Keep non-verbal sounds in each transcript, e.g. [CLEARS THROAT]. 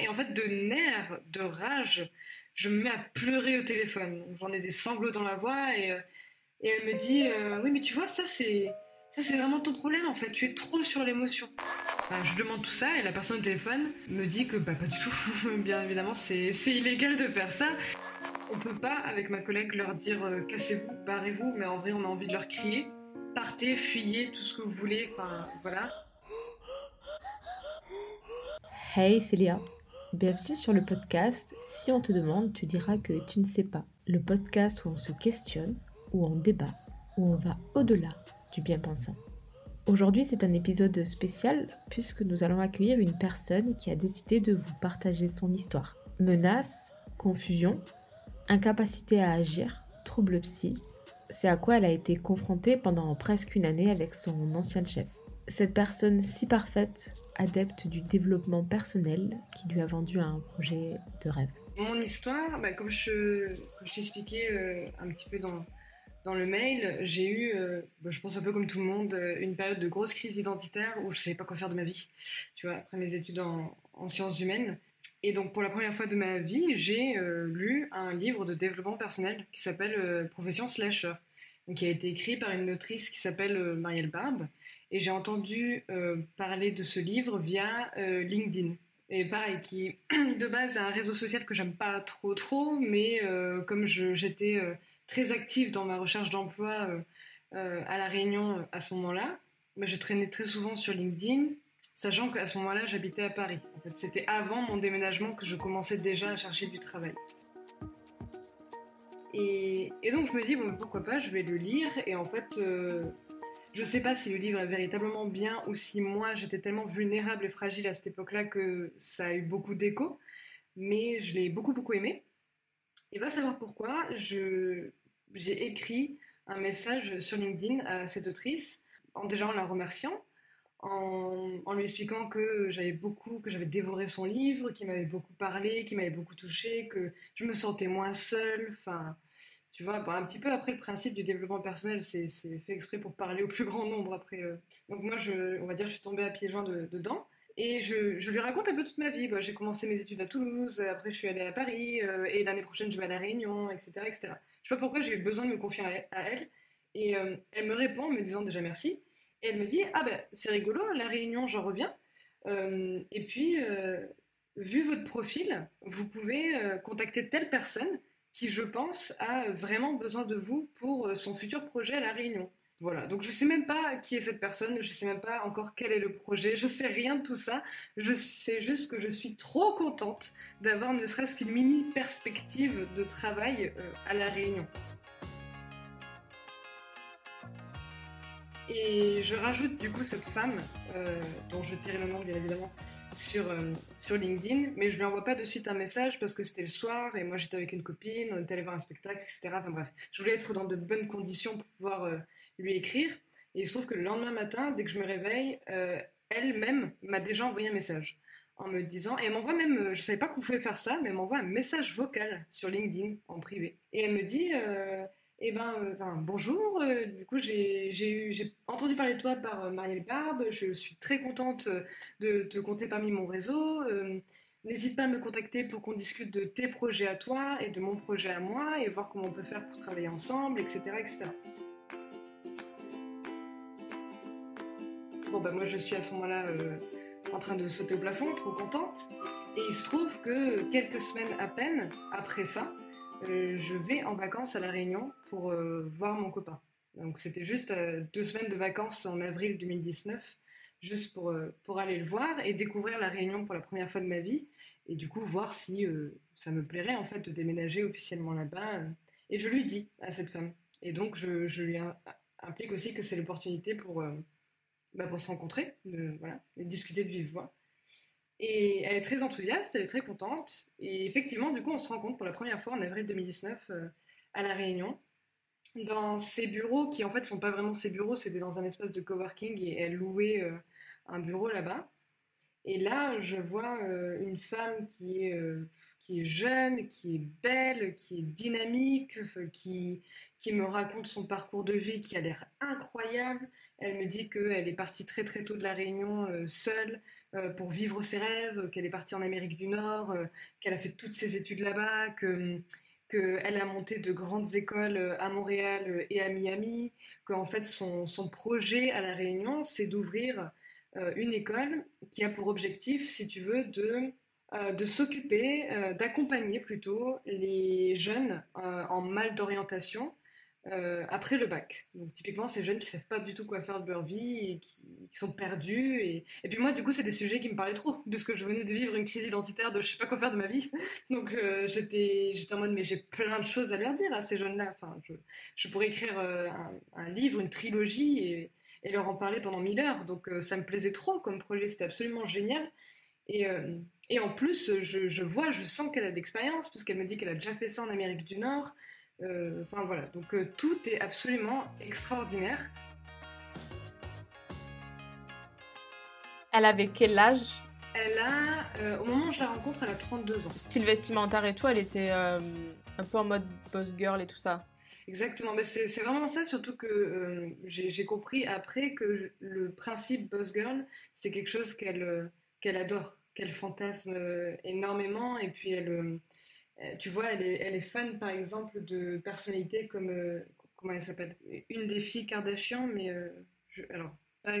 Et en fait, de nerfs, de rage, je me mets à pleurer au téléphone. J'en ai des sanglots dans la voix et, euh, et elle me dit euh, Oui, mais tu vois, ça c'est. Ça, c'est vraiment ton problème en fait, tu es trop sur l'émotion. je demande tout ça et la personne au téléphone me dit que bah, pas du tout. [LAUGHS] Bien évidemment, c'est illégal de faire ça. On peut pas, avec ma collègue, leur dire euh, cassez-vous, barrez-vous, mais en vrai, on a envie de leur crier partez, fuyez, tout ce que vous voulez, enfin voilà. Hey Célia, bienvenue sur le podcast. Si on te demande, tu diras que tu ne sais pas. Le podcast où on se questionne, où on débat, où on va au-delà du bien-pensant. Aujourd'hui, c'est un épisode spécial puisque nous allons accueillir une personne qui a décidé de vous partager son histoire. Menaces, confusion, incapacité à agir, troubles psy, c'est à quoi elle a été confrontée pendant presque une année avec son ancien chef. Cette personne si parfaite, adepte du développement personnel, qui lui a vendu un projet de rêve. Mon histoire, bah, comme je, t'expliquais euh, un petit peu dans, dans le mail, j'ai eu, euh, bah, je pense un peu comme tout le monde, euh, une période de grosse crise identitaire où je ne savais pas quoi faire de ma vie. Tu vois, après mes études en, en sciences humaines, et donc, pour la première fois de ma vie, j'ai lu un livre de développement personnel qui s'appelle Profession Slasher, qui a été écrit par une autrice qui s'appelle Marielle Barbe. Et j'ai entendu parler de ce livre via LinkedIn. Et pareil, qui [CLEARS THROAT] de base est un réseau social que j'aime pas trop trop, mais comme j'étais très active dans ma recherche d'emploi à la Réunion à ce moment-là, bah, je traînais très souvent sur LinkedIn sachant qu'à ce moment-là, j'habitais à Paris. C'était avant mon déménagement que je commençais déjà à chercher du travail. Et, donc je me dis, bon, pourquoi pas, je vais le lire. Et en fait, euh, je sais pas si le livre est véritablement bien ou si moi j'étais tellement vulnérable et fragile à cette époque-là que ça a eu beaucoup d'écho. Mais je l'ai beaucoup, beaucoup aimé. Et va savoir pourquoi, j'ai écrit un message sur LinkedIn à cette autrice, en, déjà en la remerciant, en, lui expliquant que j'avais beaucoup, que j'avais dévoré son livre, qu'il m'avait beaucoup parlé, qu'il m'avait beaucoup touché, que je me sentais moins seule. Tu vois, un petit peu après le principe du développement personnel, c'est fait exprès pour parler au plus grand nombre après. Euh. Donc moi, je, on va dire, je suis tombée à pieds joints dedans. Et je, lui raconte un peu toute ma vie. Bah, j'ai commencé mes études à Toulouse, après je suis allée à Paris, euh, et l'année prochaine je vais à La Réunion, etc. etc. Je sais pas pourquoi j'ai eu besoin de me confier à, elle. Et euh, elle me répond en me disant déjà merci. Et elle me dit Ah ben c'est rigolo, la réunion, j'en reviens. Et puis, vu votre profil, vous pouvez contacter telle personne qui, je pense, a vraiment besoin de vous pour son futur projet à la réunion. Voilà, donc je sais même pas qui est cette personne, je sais même pas encore quel est le projet, je sais rien de tout ça. Je sais juste que je suis trop contente d'avoir ne serait-ce qu'une mini perspective de travail à la Réunion. Et je rajoute du coup cette femme, euh, dont je tirer le nom bien évidemment, sur, euh, sur LinkedIn, mais je lui envoie pas de suite un message parce que c'était le soir et moi j'étais avec une copine, on était allé voir un spectacle, etc. Enfin bref, je voulais être dans de bonnes conditions pour pouvoir euh, lui écrire. Et il se trouve que le lendemain matin, dès que je me réveille, elle-même m'a déjà envoyé un message en me disant, et elle m'envoie même, je savais pas qu'on pouvait faire ça, mais elle m'envoie un message vocal sur LinkedIn en privé. Et elle me dit, eh ben, euh, bonjour. Euh, du coup, j'ai entendu parler de toi par euh, Marielle Barbe. Je suis très contente de te compter parmi mon réseau. N'hésite pas à me contacter pour qu'on discute de tes projets à toi et de mon projet à moi et voir comment on peut faire pour travailler ensemble, etc. etc. Bon, ben moi, je suis à ce moment-là en train de sauter au plafond, trop contente. Et il se trouve que quelques semaines à peine après ça, euh, je vais en vacances à La Réunion pour euh, voir mon copain. Donc c'était juste euh, deux semaines de vacances en avril 2019, juste pour, aller le voir et découvrir La Réunion pour la première fois de ma vie. Et du coup, voir si ça me plairait en fait de déménager officiellement là-bas. Et je lui dis à cette femme. Et donc je, lui implique aussi que c'est l'opportunité pour, bah, pour se rencontrer, de, voilà, discuter de vive voix. Et elle est très enthousiaste, elle est très contente. Et effectivement, du coup, on se rencontre pour la première fois en avril 2019 euh, à La Réunion, dans ses bureaux, qui en fait ne sont pas vraiment ses bureaux, c'était dans un espace de coworking et elle louait euh, un bureau là-bas. Et là, je vois euh, une femme qui est, qui est jeune, qui est belle, qui est dynamique, qui, qui me raconte son parcours de vie qui a l'air incroyable. Elle me dit qu'elle est partie très très tôt de la Réunion seule, pour vivre ses rêves, qu'elle est partie en Amérique du Nord, qu'elle a fait toutes ses études là-bas, que qu'elle a monté de grandes écoles à Montréal et à Miami, qu'en fait son, son, projet à La Réunion, c'est d'ouvrir une école qui a pour objectif, si tu veux, de euh, de s'occuper, euh, d'accompagner plutôt les jeunes euh, en mal d'orientation après le bac. Donc typiquement ces jeunes qui savent pas du tout quoi faire de leur vie et qui, sont perdus. Et... puis moi du coup c'est des sujets qui me parlaient trop puisque je venais de vivre une crise identitaire de je sais pas quoi faire de ma vie. [LAUGHS] Donc j'étais j'étais en mode mais j'ai plein de choses à leur dire à ces jeunes-là. Enfin je, pourrais écrire un, livre, une trilogie et, et, leur en parler pendant mille heures. Donc ça me plaisait trop comme projet, c'était absolument génial. Et, euh, et en plus, je, je, vois, je sens qu'elle a de l'expérience, puisqu'elle me dit qu'elle a déjà fait ça en Amérique du Nord. Euh, enfin voilà, donc euh, tout est absolument extraordinaire. Elle avait quel âge? Elle a, au moment où je la rencontre, elle a 32 ans. Style vestimentaire et tout, elle était un peu en mode boss girl et tout ça. Exactement, mais c'est vraiment ça, surtout que j'ai compris après que le principe boss girl, c'est quelque chose qu'elle adore, qu'elle fantasme euh, énormément. Et puis, elle, euh, tu vois, elle est, elle est fan, par exemple, de personnalités comme, euh, comment elle s'appelle Une des filles Kardashian, mais, alors, pas,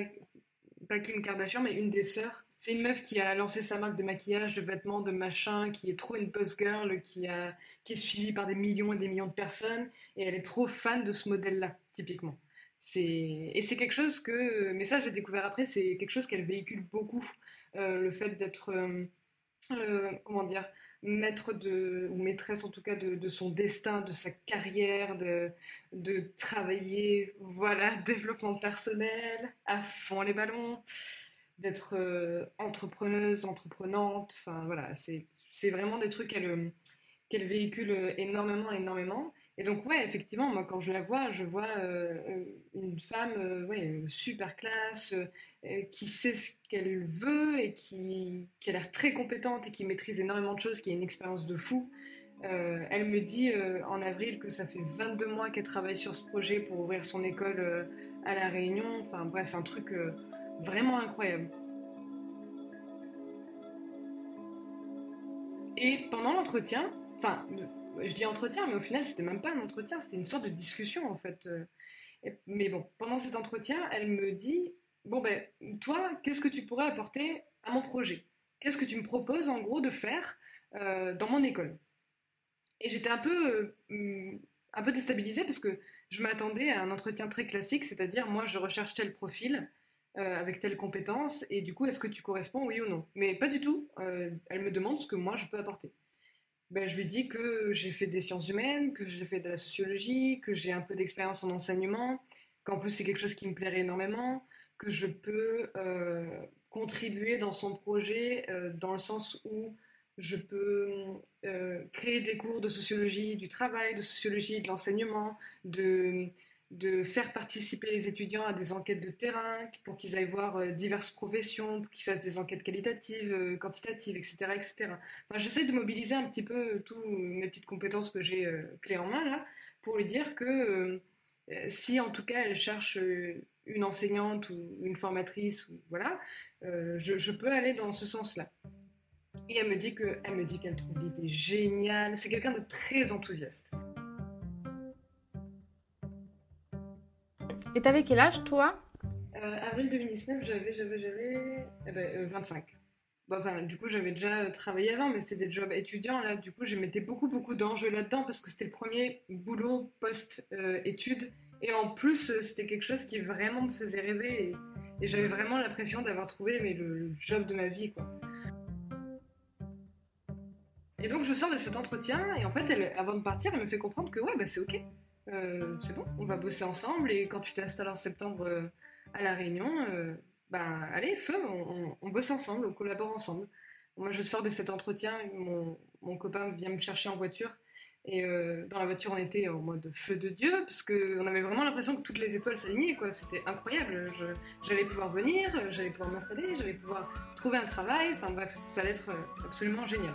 pas Kim Kardashian, mais une des sœurs. C'est une meuf qui a lancé sa marque de maquillage, de vêtements, de machin, qui est trop une buzz girl, qui, a, qui est suivie par des millions et des millions de personnes, et elle est trop fan de ce modèle-là, typiquement. Et c'est quelque chose que, mais ça j'ai découvert après, c'est quelque chose qu'elle véhicule beaucoup. Euh, le fait d'être, euh, euh, comment dire, maître de, ou maîtresse en tout cas de, son destin, de sa carrière, de, de travailler, voilà, [LAUGHS] développement personnel, à fond les ballons, d'être entrepreneuse, entreprenante, enfin voilà, c'est vraiment des trucs qu'elle qu'elle véhicule énormément, énormément. Et donc, ouais, effectivement, moi, quand je la vois, je vois euh, une femme euh, ouais, super classe, euh, qui sait ce qu'elle veut et qui, qui a l'air très compétente et qui maîtrise énormément de choses, qui a une expérience de fou. elle me dit en avril que ça fait 22 mois qu'elle travaille sur ce projet pour ouvrir son école à La Réunion. Enfin, bref, un truc vraiment incroyable. Et pendant l'entretien, enfin, je dis entretien, mais au final, c'était même pas un entretien, c'était une sorte de discussion en fait. Euh. Mais bon, pendant cet entretien, elle me dit Bon, ben, toi, qu'est-ce que tu pourrais apporter à mon projet? Qu'est-ce que tu me proposes en gros de faire euh, dans mon école? Et j'étais un peu, euh, un peu déstabilisée parce que je m'attendais à un entretien très classique, c'est-à-dire moi, je recherche tel profil. avec telle compétence, et du coup, est-ce que tu corresponds, oui ou non? Mais pas du tout. elle me demande ce que moi, je peux apporter ben, je lui dis que j'ai fait des sciences humaines, que j'ai fait de la sociologie, que j'ai un peu d'expérience en enseignement, qu'en plus c'est quelque chose qui me plairait énormément, que je peux euh, contribuer dans son projet euh, dans le sens où je peux euh, créer des cours de sociologie du travail, de sociologie de l'enseignement, de de faire participer les étudiants à des enquêtes de terrain pour qu'ils aillent voir euh, diverses professions, pour qu'ils fassent des enquêtes qualitatives, euh, quantitatives, etc. etc. J'essaie de mobiliser un petit peu toutes mes petites compétences que j'ai euh, clés en main là, pour lui dire que si en tout cas elle cherche une enseignante ou une formatrice, ou, voilà, je, peux aller dans ce sens-là. Et elle me dit qu'elle trouve l'idée géniale. C'est quelqu'un de très enthousiaste. Et t'avais quel âge, toi? Euh, Avril 2019, j'avais, j'avais, j'avais eh ben, 25. Euh, bon, enfin, du coup, j'avais déjà euh, travaillé avant, mais c'était des jobs étudiants. Là, du coup, je mettais beaucoup, beaucoup d'enjeux là-dedans parce que c'était le premier boulot post-études. et en plus, c'était quelque chose qui vraiment me faisait rêver. Et, j'avais vraiment l'impression d'avoir trouvé mais, le, job de ma vie, quoi. Et donc, je sors de cet entretien, et en fait, avant de partir, elle me fait comprendre que ouais, bah, c'est ok. Euh, c'est bon, on va bosser ensemble et quand tu t'installes en septembre euh, à La Réunion, euh, bah allez, feu, on, bosse ensemble, on collabore ensemble. Moi je sors de cet entretien, mon, copain vient me chercher en voiture et dans la voiture on était en mode feu de Dieu parce qu'on avait vraiment l'impression que toutes les étoiles s'alignaient, quoi. C'était incroyable. J'allais pouvoir venir, j'allais pouvoir m'installer, j'allais pouvoir trouver un travail, enfin bref, ça allait être absolument génial.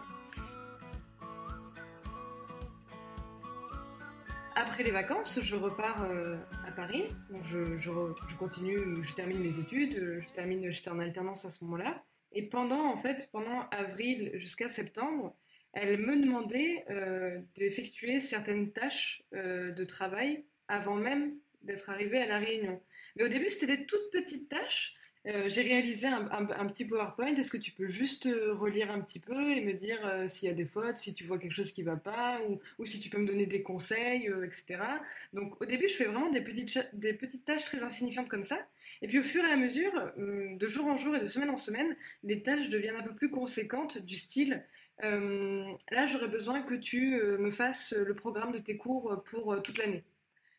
Après les vacances, je repars euh, à Paris. Je, continue, je termine mes études. Je termine, j'étais en alternance à ce moment-là. Et pendant, en fait, pendant avril jusqu'à septembre, elle me demandait euh, d'effectuer certaines tâches euh, de travail avant même d'être arrivée à la réunion. Mais au début, c'était des toutes petites tâches. Euh, j'ai réalisé un, petit PowerPoint. Est-ce que tu peux juste relire un petit peu et me dire s'il y a des fautes, si tu vois quelque chose qui ne va pas, ou, si tu peux me donner des conseils, etc. Donc au début, je fais vraiment des petites, tâches très insignifiantes comme ça. Et puis au fur et à mesure, de jour en jour et de semaine en semaine, les tâches deviennent un peu plus conséquentes du style euh, là, j'aurais besoin que tu euh, me fasses le programme de tes cours pour euh, toute l'année.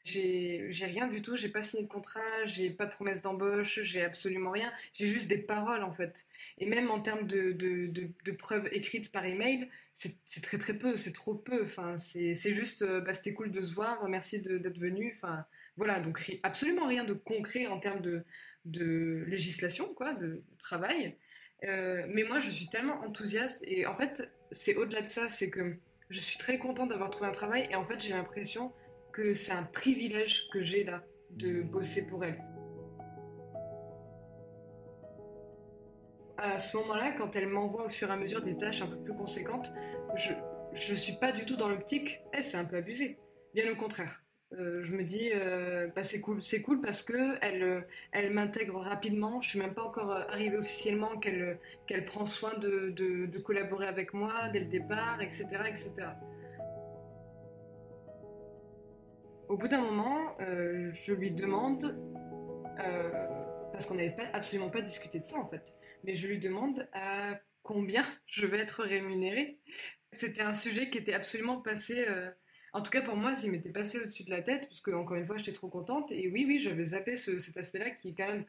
J'ai rien du tout, j'ai pas signé de contrat, j'ai pas de promesse d'embauche, j'ai absolument rien. J'ai juste des paroles en fait. Et même en termes de, de, de, preuves écrites par email, c'est très très peu, c'est trop peu. Enfin, c'est juste, bah, c'était cool de se voir, merci d'être venu. Enfin, voilà, donc absolument rien de concret en termes de, de législation, quoi, de travail. Euh, mais moi, je suis tellement enthousiaste. Et en fait, c'est au-delà de ça, c'est que je suis très contente d'avoir trouvé un travail. Et en fait, j'ai l'impression que c'est un privilège que j'ai là de bosser pour elle. À ce moment-là, quand elle m'envoie au fur et à mesure des tâches un peu plus conséquentes, je ne suis pas du tout dans l'optique, eh, c'est un peu abusé. Bien au contraire. Euh, je me dis euh, bah, c'est cool c'est cool parce que elle euh, elle m'intègre rapidement je suis même pas encore arrivée officiellement qu'elle qu'elle prend soin de, de, collaborer avec moi dès le départ etc etc au bout d'un moment je lui demande parce qu'on n'avait absolument pas discuté de ça en fait mais je lui demande à combien [LAUGHS] je vais être rémunérée c'était un sujet qui était absolument passé en tout cas, pour moi, ça m'était passé au-dessus de la tête, parce que, encore une fois, j'étais trop contente. Et oui, oui, j'avais zappé cet aspect-là qui est quand même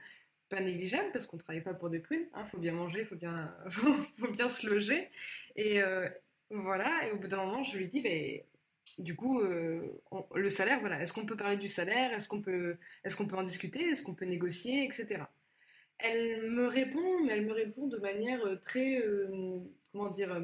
pas négligeable, parce qu'on travaille pas pour des prunes. Il hein, faut bien manger, il faut bien, [LAUGHS] faut, bien se loger. Et euh, voilà, et au bout d'un moment, je lui dis, mais du coup, euh, le salaire, voilà, est-ce qu'on peut parler du salaire? Est-ce qu'on peut, est qu'on peut en discuter? Est-ce qu'on peut négocier? Etc. Elle me répond, mais elle me répond de manière très, euh, comment dire,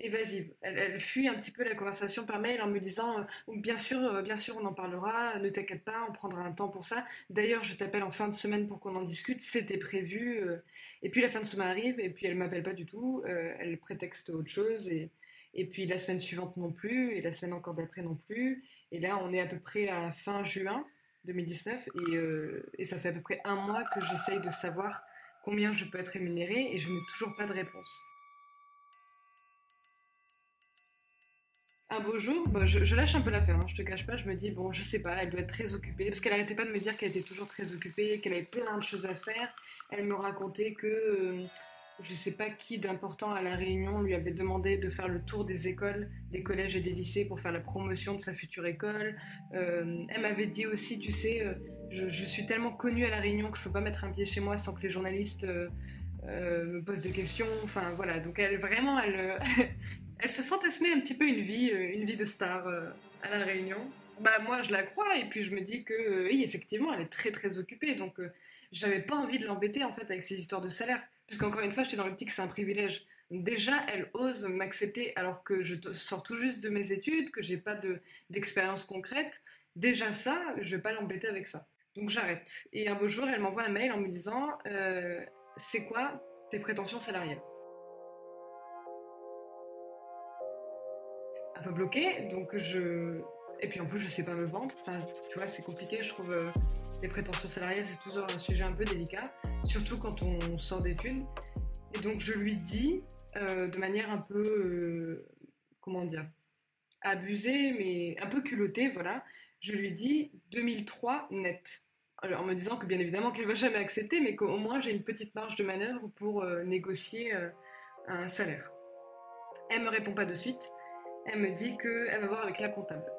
évasive. Elle, fuit un petit peu la conversation par mail en me disant euh, bien sûr, euh, bien sûr, on en parlera, ne t'inquiète pas, on prendra un temps pour ça. D'ailleurs, je t'appelle en fin de semaine pour qu'on en discute, c'était prévu. Euh. Et puis la fin de semaine arrive et puis elle m'appelle pas du tout, elle prétexte autre chose et, et puis la semaine suivante non plus et la semaine encore d'après non plus. Et là, on est à peu près à fin juin 2019 et, et ça fait à peu près un mois que j'essaye de savoir combien je peux être rémunérée et je n'ai toujours pas de réponse. un beau jour, bah, je, lâche un peu l'affaire, hein, je te cache pas, je me dis, bon, je sais pas, elle doit être très occupée, parce qu'elle arrêtait pas de me dire qu'elle était toujours très occupée, qu'elle avait plein de choses à faire. Elle me racontait que, euh, je sais pas qui d'important à la Réunion lui avait demandé de faire le tour des écoles, des collèges et des lycées pour faire la promotion de sa future école. Euh, elle m'avait dit aussi, tu sais, euh, je, suis tellement connue à la Réunion que je peux pas mettre un pied chez moi sans que les journalistes me posent des questions. Enfin voilà, donc elle vraiment, elle, [LAUGHS] elle se fantasmait un petit peu une vie, euh, une vie de star euh, à la Réunion. Bah moi je la crois et puis je me dis que euh, oui effectivement elle est très très occupée donc j'avais pas envie de l'embêter en fait avec ces histoires de salaire puisqu'encore une fois j'étais dans l'optique que c'est un privilège. Déjà elle ose m'accepter alors que je sors tout juste de mes études, que j'ai pas de d'expérience concrète. Déjà ça je vais pas l'embêter avec ça. Donc j'arrête. Et un beau jour elle m'envoie un mail en me disant c'est quoi tes prétentions salariales? Un peu bloqué, donc je. Et puis en plus, je sais pas me vendre. Enfin, tu vois, c'est compliqué. Je trouve euh, les prétentions salariales, c'est toujours un sujet un peu délicat, surtout quand on sort d'études. Et donc, je lui dis euh, de manière un peu, euh, comment dire, abusée, mais un peu culottée, voilà. Je lui dis 2003 net. Alors, en me disant que bien évidemment qu'elle va jamais accepter, mais qu'au moins j'ai une petite marge de manœuvre pour négocier un salaire. Elle me répond pas de suite. Elle me dit qu'elle va voir avec la comptable.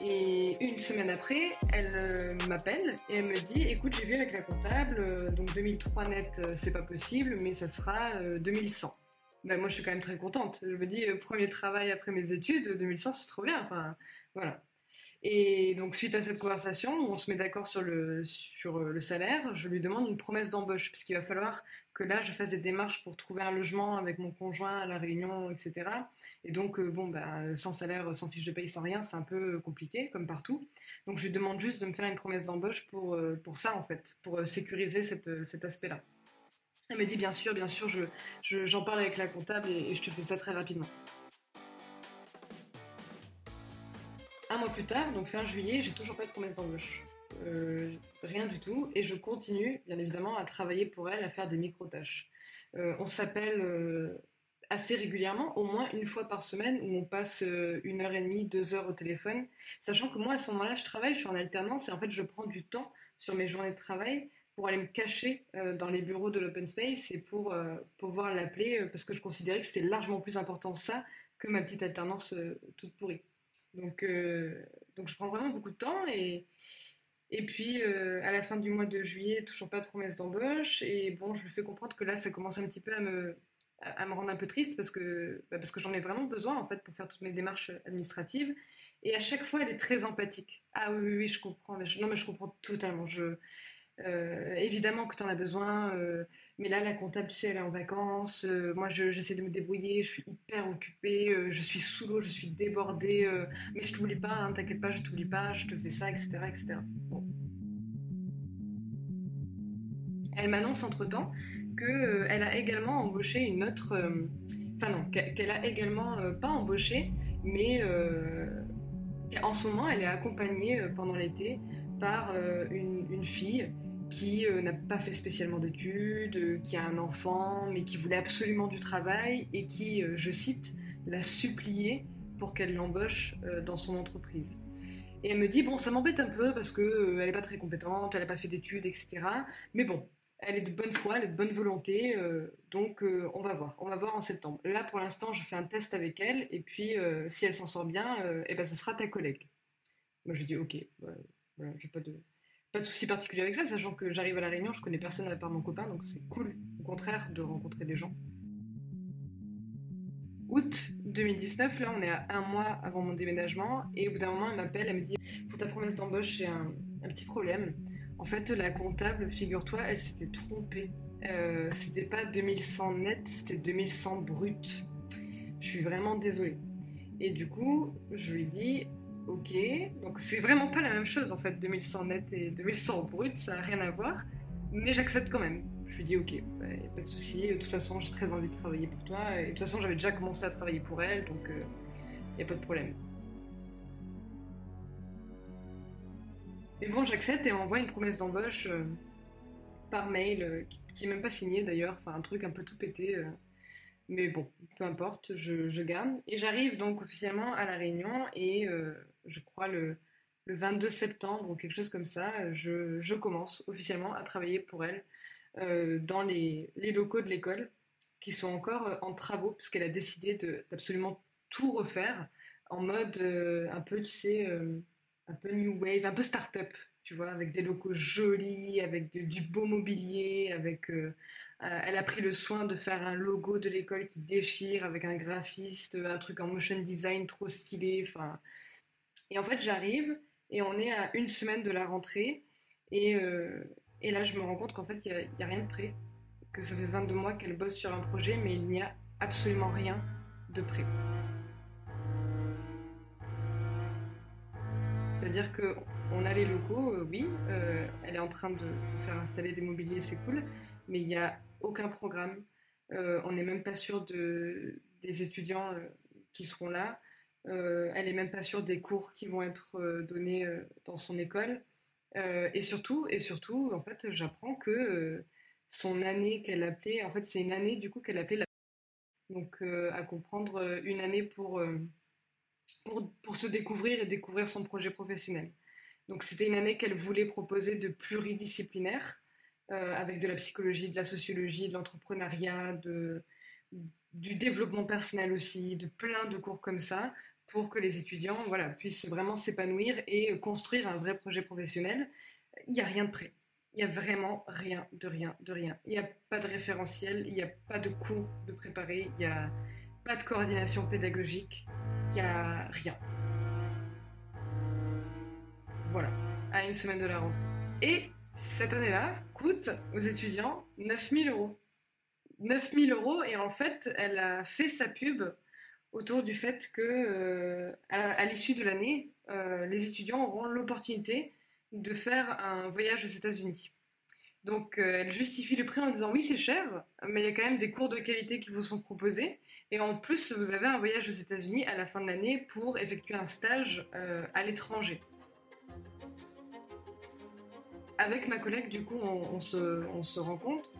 Et une semaine après, elle euh, m'appelle et elle me dit écoute, j'ai vu avec la comptable, euh, donc 2003 net, euh, c'est pas possible, mais ça sera 2100. Ben, moi, je suis quand même très contente. Je me dis premier travail après mes études, 2100, c'est trop bien. Enfin, voilà. Et donc, suite à cette conversation, on se met d'accord sur le, sur le salaire. Je lui demande une promesse d'embauche, puisqu'il va falloir que là, je fasse des démarches pour trouver un logement avec mon conjoint à La Réunion, etc. Et donc, euh, bon, ben, sans salaire, sans fiche de paye, sans rien, c'est un peu compliqué, comme partout. Donc, je lui demande juste de me faire une promesse d'embauche pour, euh, pour ça, en fait, pour euh, sécuriser cette, cet aspect-là. Elle me dit, bien sûr, bien sûr, j'en je, j'en parle avec la comptable et je te fais ça très rapidement. Un mois plus tard, donc fin juillet, j'ai toujours pas de promesse d'embauche. Euh, rien du tout. Et je continue, bien évidemment, à travailler pour elle, à faire des micro-tâches. Euh, on s'appelle euh, assez régulièrement, au moins une fois par semaine, où on passe une heure et demie, deux heures au téléphone. Sachant que moi, à ce moment-là, je travaille, je suis en alternance, et en fait, je prends du temps sur mes journées de travail pour aller me cacher dans les bureaux de l'open space et pour pouvoir l'appeler, parce que je considérais que c'était largement plus important ça que ma petite alternance toute pourrie. Donc, euh, donc je prends vraiment beaucoup de temps et, et puis euh, à la fin du mois de juillet, toujours pas de promesse d'embauche et bon, je lui fais comprendre que là, ça commence un petit peu à me, à me rendre un peu triste parce que, bah, parce que j'en ai vraiment besoin en fait pour faire toutes mes démarches administratives. Et à chaque fois, elle est très empathique. Ah oui, oui, oui je comprends. Mais non, mais je comprends totalement. Je, euh, évidemment que tu en as besoin, euh, mais là, la comptable, tu sais, elle est en vacances. Euh, moi, j'essaie de me débrouiller, je suis hyper occupée, je suis sous l'eau, je suis débordée, mais je t'oublie pas, hein, t'inquiète pas, je t'oublie pas, je te fais ça, etc. etc. Elle m'annonce entre-temps qu'elle a également embauché une autre... Enfin non, qu'elle a également pas embauché, mais en ce moment, elle est accompagnée pendant l'été par une, une, fille qui euh, n'a pas fait spécialement d'études, euh, qui a un enfant, mais qui voulait absolument du travail et qui, euh, je cite, l'a supplié pour qu'elle l'embauche dans son entreprise. Et elle me dit, bon, ça m'embête un peu parce qu'elle n'est pas très compétente, elle n'a pas fait d'études, etc. Mais bon, elle est de bonne foi, elle est de bonne volonté, donc on va voir, on va voir en septembre. Là, pour l'instant, je fais un test avec elle, et puis si elle s'en sort bien, eh ben, ça sera ta collègue. Moi, je dis, ok, voilà, j'ai pas de pas de souci particulier avec ça, sachant que j'arrive à la Réunion, je connais personne à part mon copain, donc c'est cool, au contraire, de rencontrer des gens. Août 2019, là on est à un mois avant mon déménagement, et au bout d'un moment elle m'appelle, elle me dit Pour ta promesse d'embauche, j'ai un, petit problème. En fait, la comptable, figure-toi, elle s'était trompée. Euh, c'était pas 2100 net, c'était 2100 brut. Je suis vraiment désolée. Et du coup, je lui dis Ok, donc c'est vraiment pas la même chose en fait, 2100 net et 2100 brut, ça n'a rien à voir, mais j'accepte quand même. Je lui dis ok, bah, pas de souci, de toute façon j'ai très envie de travailler pour toi, et de toute façon j'avais déjà commencé à travailler pour elle, donc il euh, n'y a pas de problème. Mais bon, j'accepte et on envoie une promesse d'embauche euh, par mail, euh, qui, n'est même pas signée d'ailleurs, enfin un truc un peu tout pété. mais bon, peu importe, je, je garde. Et j'arrive donc officiellement à la réunion et je crois, le, 22 septembre ou quelque chose comme ça, je, commence officiellement à travailler pour elle euh, dans les, locaux de l'école qui sont encore euh, en travaux puisqu'elle a décidé d'absolument tout refaire en mode euh, un peu, tu sais, un peu new wave, un peu start-up, tu vois, avec des locaux jolis, avec du beau mobilier, avec... elle a pris le soin de faire un logo de l'école qui déchire avec un graphiste, un truc en motion design trop stylé, enfin et en fait, j'arrive et on est à une semaine de la rentrée. Et, euh, et là, je me rends compte qu'en fait, il n'y a, rien de prêt. Que ça fait 22 mois qu'elle bosse sur un projet, mais il n'y a absolument rien de prêt. C'est-à-dire qu'on a les locaux, euh, oui, euh, elle est en train de faire installer des mobiliers, c'est cool, mais il n'y a aucun programme. on n'est même pas sûr de, des étudiants qui seront là. Euh, elle est même pas sûre des cours qui vont être euh, donnés euh, dans son école. et surtout, et surtout, en fait, j'apprends que son année qu'elle appelait, en fait, c'est une année du coup qu'elle appelait la [LAUGHS] donc à comprendre une année pour, pour, pour, se découvrir et découvrir son projet professionnel. Donc c'était une année qu'elle voulait proposer de pluridisciplinaire, avec de la psychologie, de la sociologie, de l'entrepreneuriat, de, du développement personnel aussi, de plein de cours comme ça, pour que les étudiants voilà, puissent vraiment s'épanouir et construire un vrai projet professionnel. Il n'y a rien de prêt. Il n'y a vraiment rien de rien de rien. Il n'y a pas de référentiel, il n'y a pas de cours de préparer, il n'y a pas de coordination pédagogique, il n'y a rien. Voilà, à une semaine de la rentrée. Et cette année-là coûte aux étudiants 9000 euros. 9000 euros et en fait, elle a fait sa pub autour du fait que euh, à, l'issue de l'année, euh, les étudiants auront l'opportunité de faire un voyage aux États-Unis. Donc euh, elle justifie le prix en disant oui c'est cher, mais il y a quand même des cours de qualité qui vous sont proposés et en plus vous avez un voyage aux États-Unis à la fin de l'année pour effectuer un stage à l'étranger. Avec ma collègue du coup on, se, on se rend compte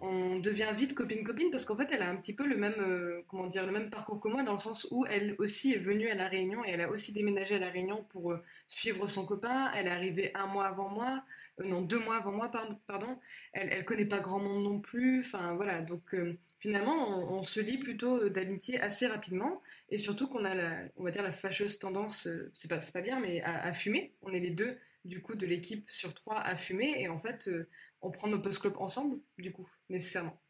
on devient vite copine-copine parce qu'en fait, elle a un petit peu le même, euh, comment dire, le même parcours que moi dans le sens où elle aussi est venue à La Réunion et elle a aussi déménagé à La Réunion pour euh, suivre son copain. Elle est arrivée un mois avant moi, euh, non, deux mois avant moi, pardon. Elle, elle connaît pas grand monde non plus. Enfin, voilà. Donc, finalement, on, se lie plutôt d'amitié assez rapidement et surtout qu'on a la, on va dire, la fâcheuse tendance, c'est pas, pas bien, mais à, à, fumer. On est les deux, du coup, de l'équipe sur trois à fumer et en fait, on prend nos post-clubs ensemble, du coup, nécessairement.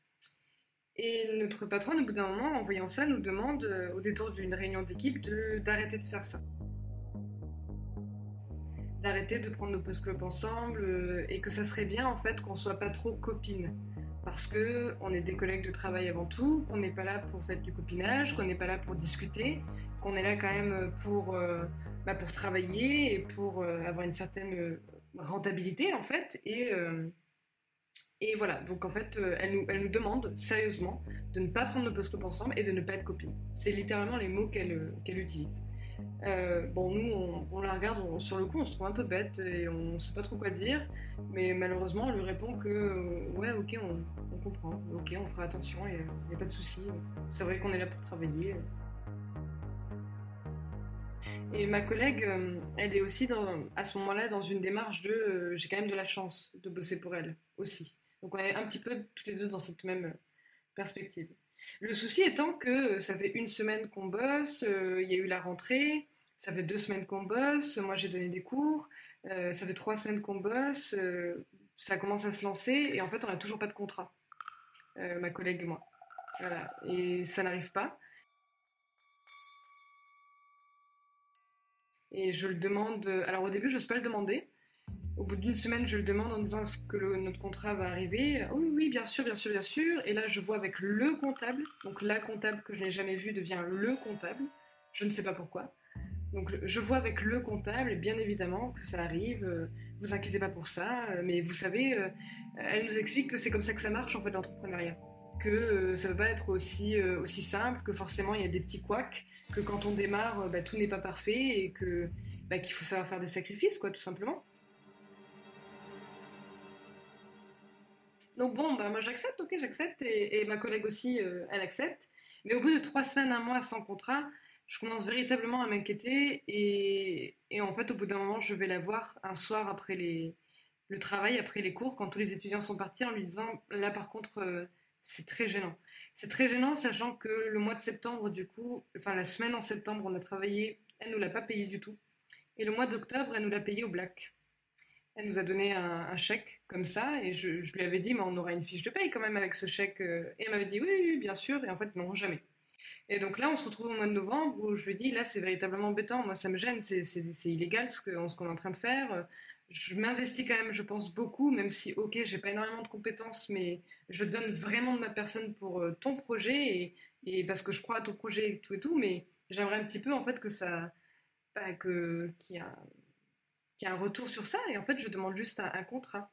Et notre patronne, au bout d'un moment, en voyant ça, nous demande, euh, au détour d'une réunion d'équipe, d'arrêter de, faire ça. D'arrêter de prendre nos post-clubs ensemble euh, et que ça serait bien, en fait, qu'on soit pas trop copines. Parce que on est des collègues de travail avant tout, qu'on n'est pas là pour faire du copinage, qu'on n'est pas là pour discuter, qu'on est là quand même pour, euh, bah, pour travailler et pour avoir une certaine rentabilité, en fait. Et et voilà, donc en fait, euh, elle, nous, demande sérieusement de ne pas prendre nos post ensemble et de ne pas être copine. C'est littéralement les mots qu'elle euh, utilise. Euh, bon, nous, on, la regarde, sur le coup, on se trouve un peu bête et on ne sait pas trop quoi dire, mais malheureusement, on lui répond que ouais, ok, on, comprend, ok, on fera attention, il n'y a, pas de souci. C'est vrai qu'on est là pour travailler. Et ma collègue, elle est aussi à ce moment-là dans une démarche de j'ai quand même de la chance de bosser pour elle aussi. Donc on est un petit peu tous les deux dans cette même perspective. Le souci étant que ça fait une semaine qu'on bosse, euh, il y a eu la rentrée, ça fait deux semaines qu'on bosse, moi j'ai donné des cours, euh, ça fait trois semaines qu'on bosse, euh, ça commence à se lancer et en fait on n'a toujours pas de contrat, ma collègue et moi. Voilà, et ça n'arrive pas. Et je le demande, alors au début je n'ose pas le demander, au bout d'une semaine, je le demande en disant est-ce que notre contrat va arriver? Oui, oui, bien sûr, bien sûr, bien sûr. Et là, je vois avec le comptable, donc la comptable que je n'ai jamais vue devient le comptable. Je ne sais pas pourquoi. Donc je vois avec le comptable, bien évidemment que ça arrive. Euh, vous inquiétez pas pour ça, euh, mais vous savez, euh, elle nous explique que c'est comme ça que ça marche en fait l'entrepreneuriat, que ça ne va pas être aussi aussi simple, que forcément il y a des petits couacs, que quand on démarre, bah, tout n'est pas parfait et que bah, qu'il faut savoir faire des sacrifices, quoi, tout simplement. Donc bon, bah, moi j'accepte, ok, j'accepte, et, ma collègue aussi, euh, elle accepte. Mais au bout de trois semaines, un mois sans contrat, je commence véritablement à m'inquiéter, et, en fait, au bout d'un moment, je vais la voir un soir après les, le travail, après les cours, quand tous les étudiants sont partis, en lui disant, là par contre, euh, c'est très gênant. C'est très gênant, sachant que le mois de septembre, du coup, enfin la semaine en septembre, on a travaillé, elle nous l'a pas payé du tout. Et le mois d'octobre, elle nous l'a payé au black. Elle nous a donné un, chèque comme ça et je, lui avais dit, mais on aura une fiche de paye quand même avec ce chèque. Euh, et elle m'avait dit, oui, bien sûr. Et en fait, non, jamais. Et donc là, on se retrouve au mois de novembre où je lui dis, là, c'est véritablement embêtant. Moi, ça me gêne. C'est illégal ce qu'on est en train de faire. Je m'investis quand même, je pense, beaucoup, même si, ok, j'ai pas énormément de compétences, mais je donne vraiment de ma personne pour euh, ton projet et, parce que je crois à ton projet et tout et tout. Mais j'aimerais un petit peu, en fait, que ça. Que, qu'il y qu'il y a un retour sur ça, et en fait, je demande juste un, contrat.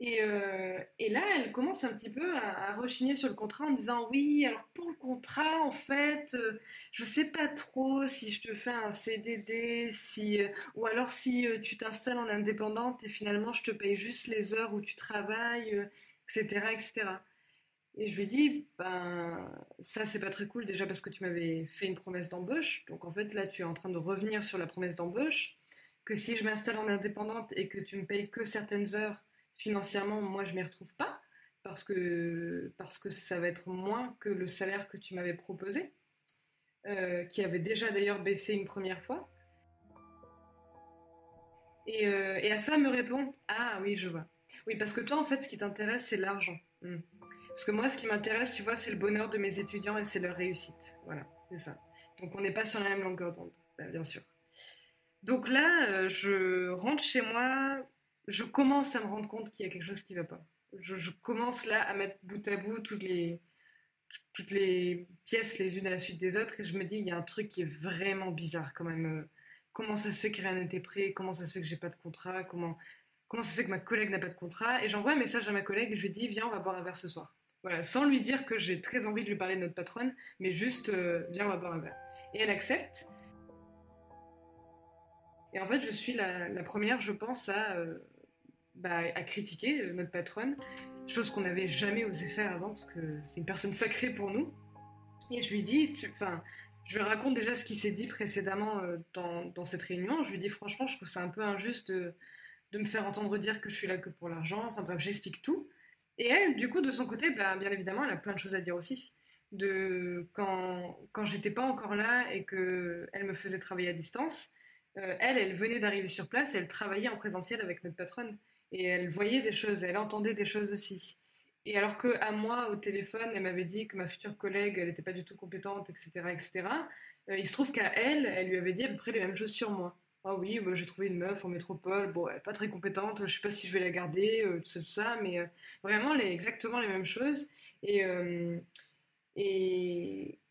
Et, euh, et, là, elle commence un petit peu à, rechigner sur le contrat en disant oui, alors pour le contrat, en fait, euh, je sais pas trop si je te fais un CDD, si euh, ou alors si tu t'installes en indépendante et finalement je te paye juste les heures où tu travailles, etc., etc. Et je lui dis ben ça c'est pas très cool déjà parce que tu m'avais fait une promesse d'embauche, donc en fait là tu es en train de revenir sur la promesse d'embauche que si je m'installe en indépendante et que tu me payes que certaines heures financièrement, moi je m'y retrouve pas parce que, parce que ça va être moins que le salaire que tu m'avais proposé, euh, qui avait déjà d'ailleurs baissé une première fois. Et, euh, et, à ça me répond Ah oui, je vois. Oui, parce que toi en fait ce qui t'intéresse c'est l'argent. Hmm. Parce que moi ce qui m'intéresse, tu vois, c'est le bonheur de mes étudiants et c'est leur réussite. Voilà, c'est ça. Donc on n'est pas sur la même longueur d'onde, ben, bien sûr. Donc là, je rentre chez moi, je commence à me rendre compte qu'il y a quelque chose qui ne va pas. Je, commence là à mettre bout à bout toutes les, toutes les pièces les unes à la suite des autres et je me dis, il y a un truc qui est vraiment bizarre quand même. Comment ça se fait que rien n'était prêt? Comment ça se fait que j'ai pas de contrat? Comment, comment ça se fait que ma collègue n'a pas de contrat? Et j'envoie un message à ma collègue et je lui dis, viens, on va boire un verre ce soir. Voilà, sans lui dire que j'ai très envie de lui parler de notre patronne, mais juste, euh, viens, on va boire un verre. Et elle accepte. Et en fait, je suis la, première, je pense, à, euh, bah, critiquer euh, notre patronne, chose qu'on n'avait jamais osé faire avant, parce que c'est une personne sacrée pour nous. Et je lui dis, enfin, je lui raconte déjà ce qui s'est dit précédemment dans, dans, cette réunion. Je lui dis, franchement, je trouve ça un peu injuste de, de me faire entendre dire que je suis là que pour l'argent. Enfin bref, j'explique tout. Et elle, du coup, de son côté, bah, bien évidemment, elle a plein de choses à dire aussi. De quand, quand j'étais pas encore là et que elle me faisait travailler à distance, euh, elle, elle venait d'arriver sur place et elle travaillait en présentiel avec notre patronne. Et elle voyait des choses, elle entendait des choses aussi. Et alors que à moi, au téléphone, elle m'avait dit que ma future collègue, elle n'était pas du tout compétente, etc., etc. Euh, il se trouve qu'à elle, elle lui avait dit à peu près les mêmes choses sur moi. Ah oui, bah, j'ai trouvé une meuf en métropole, bon, pas très compétente, je sais pas si je vais la garder, euh, tout ça, tout ça, mais vraiment exactement les mêmes choses. Et,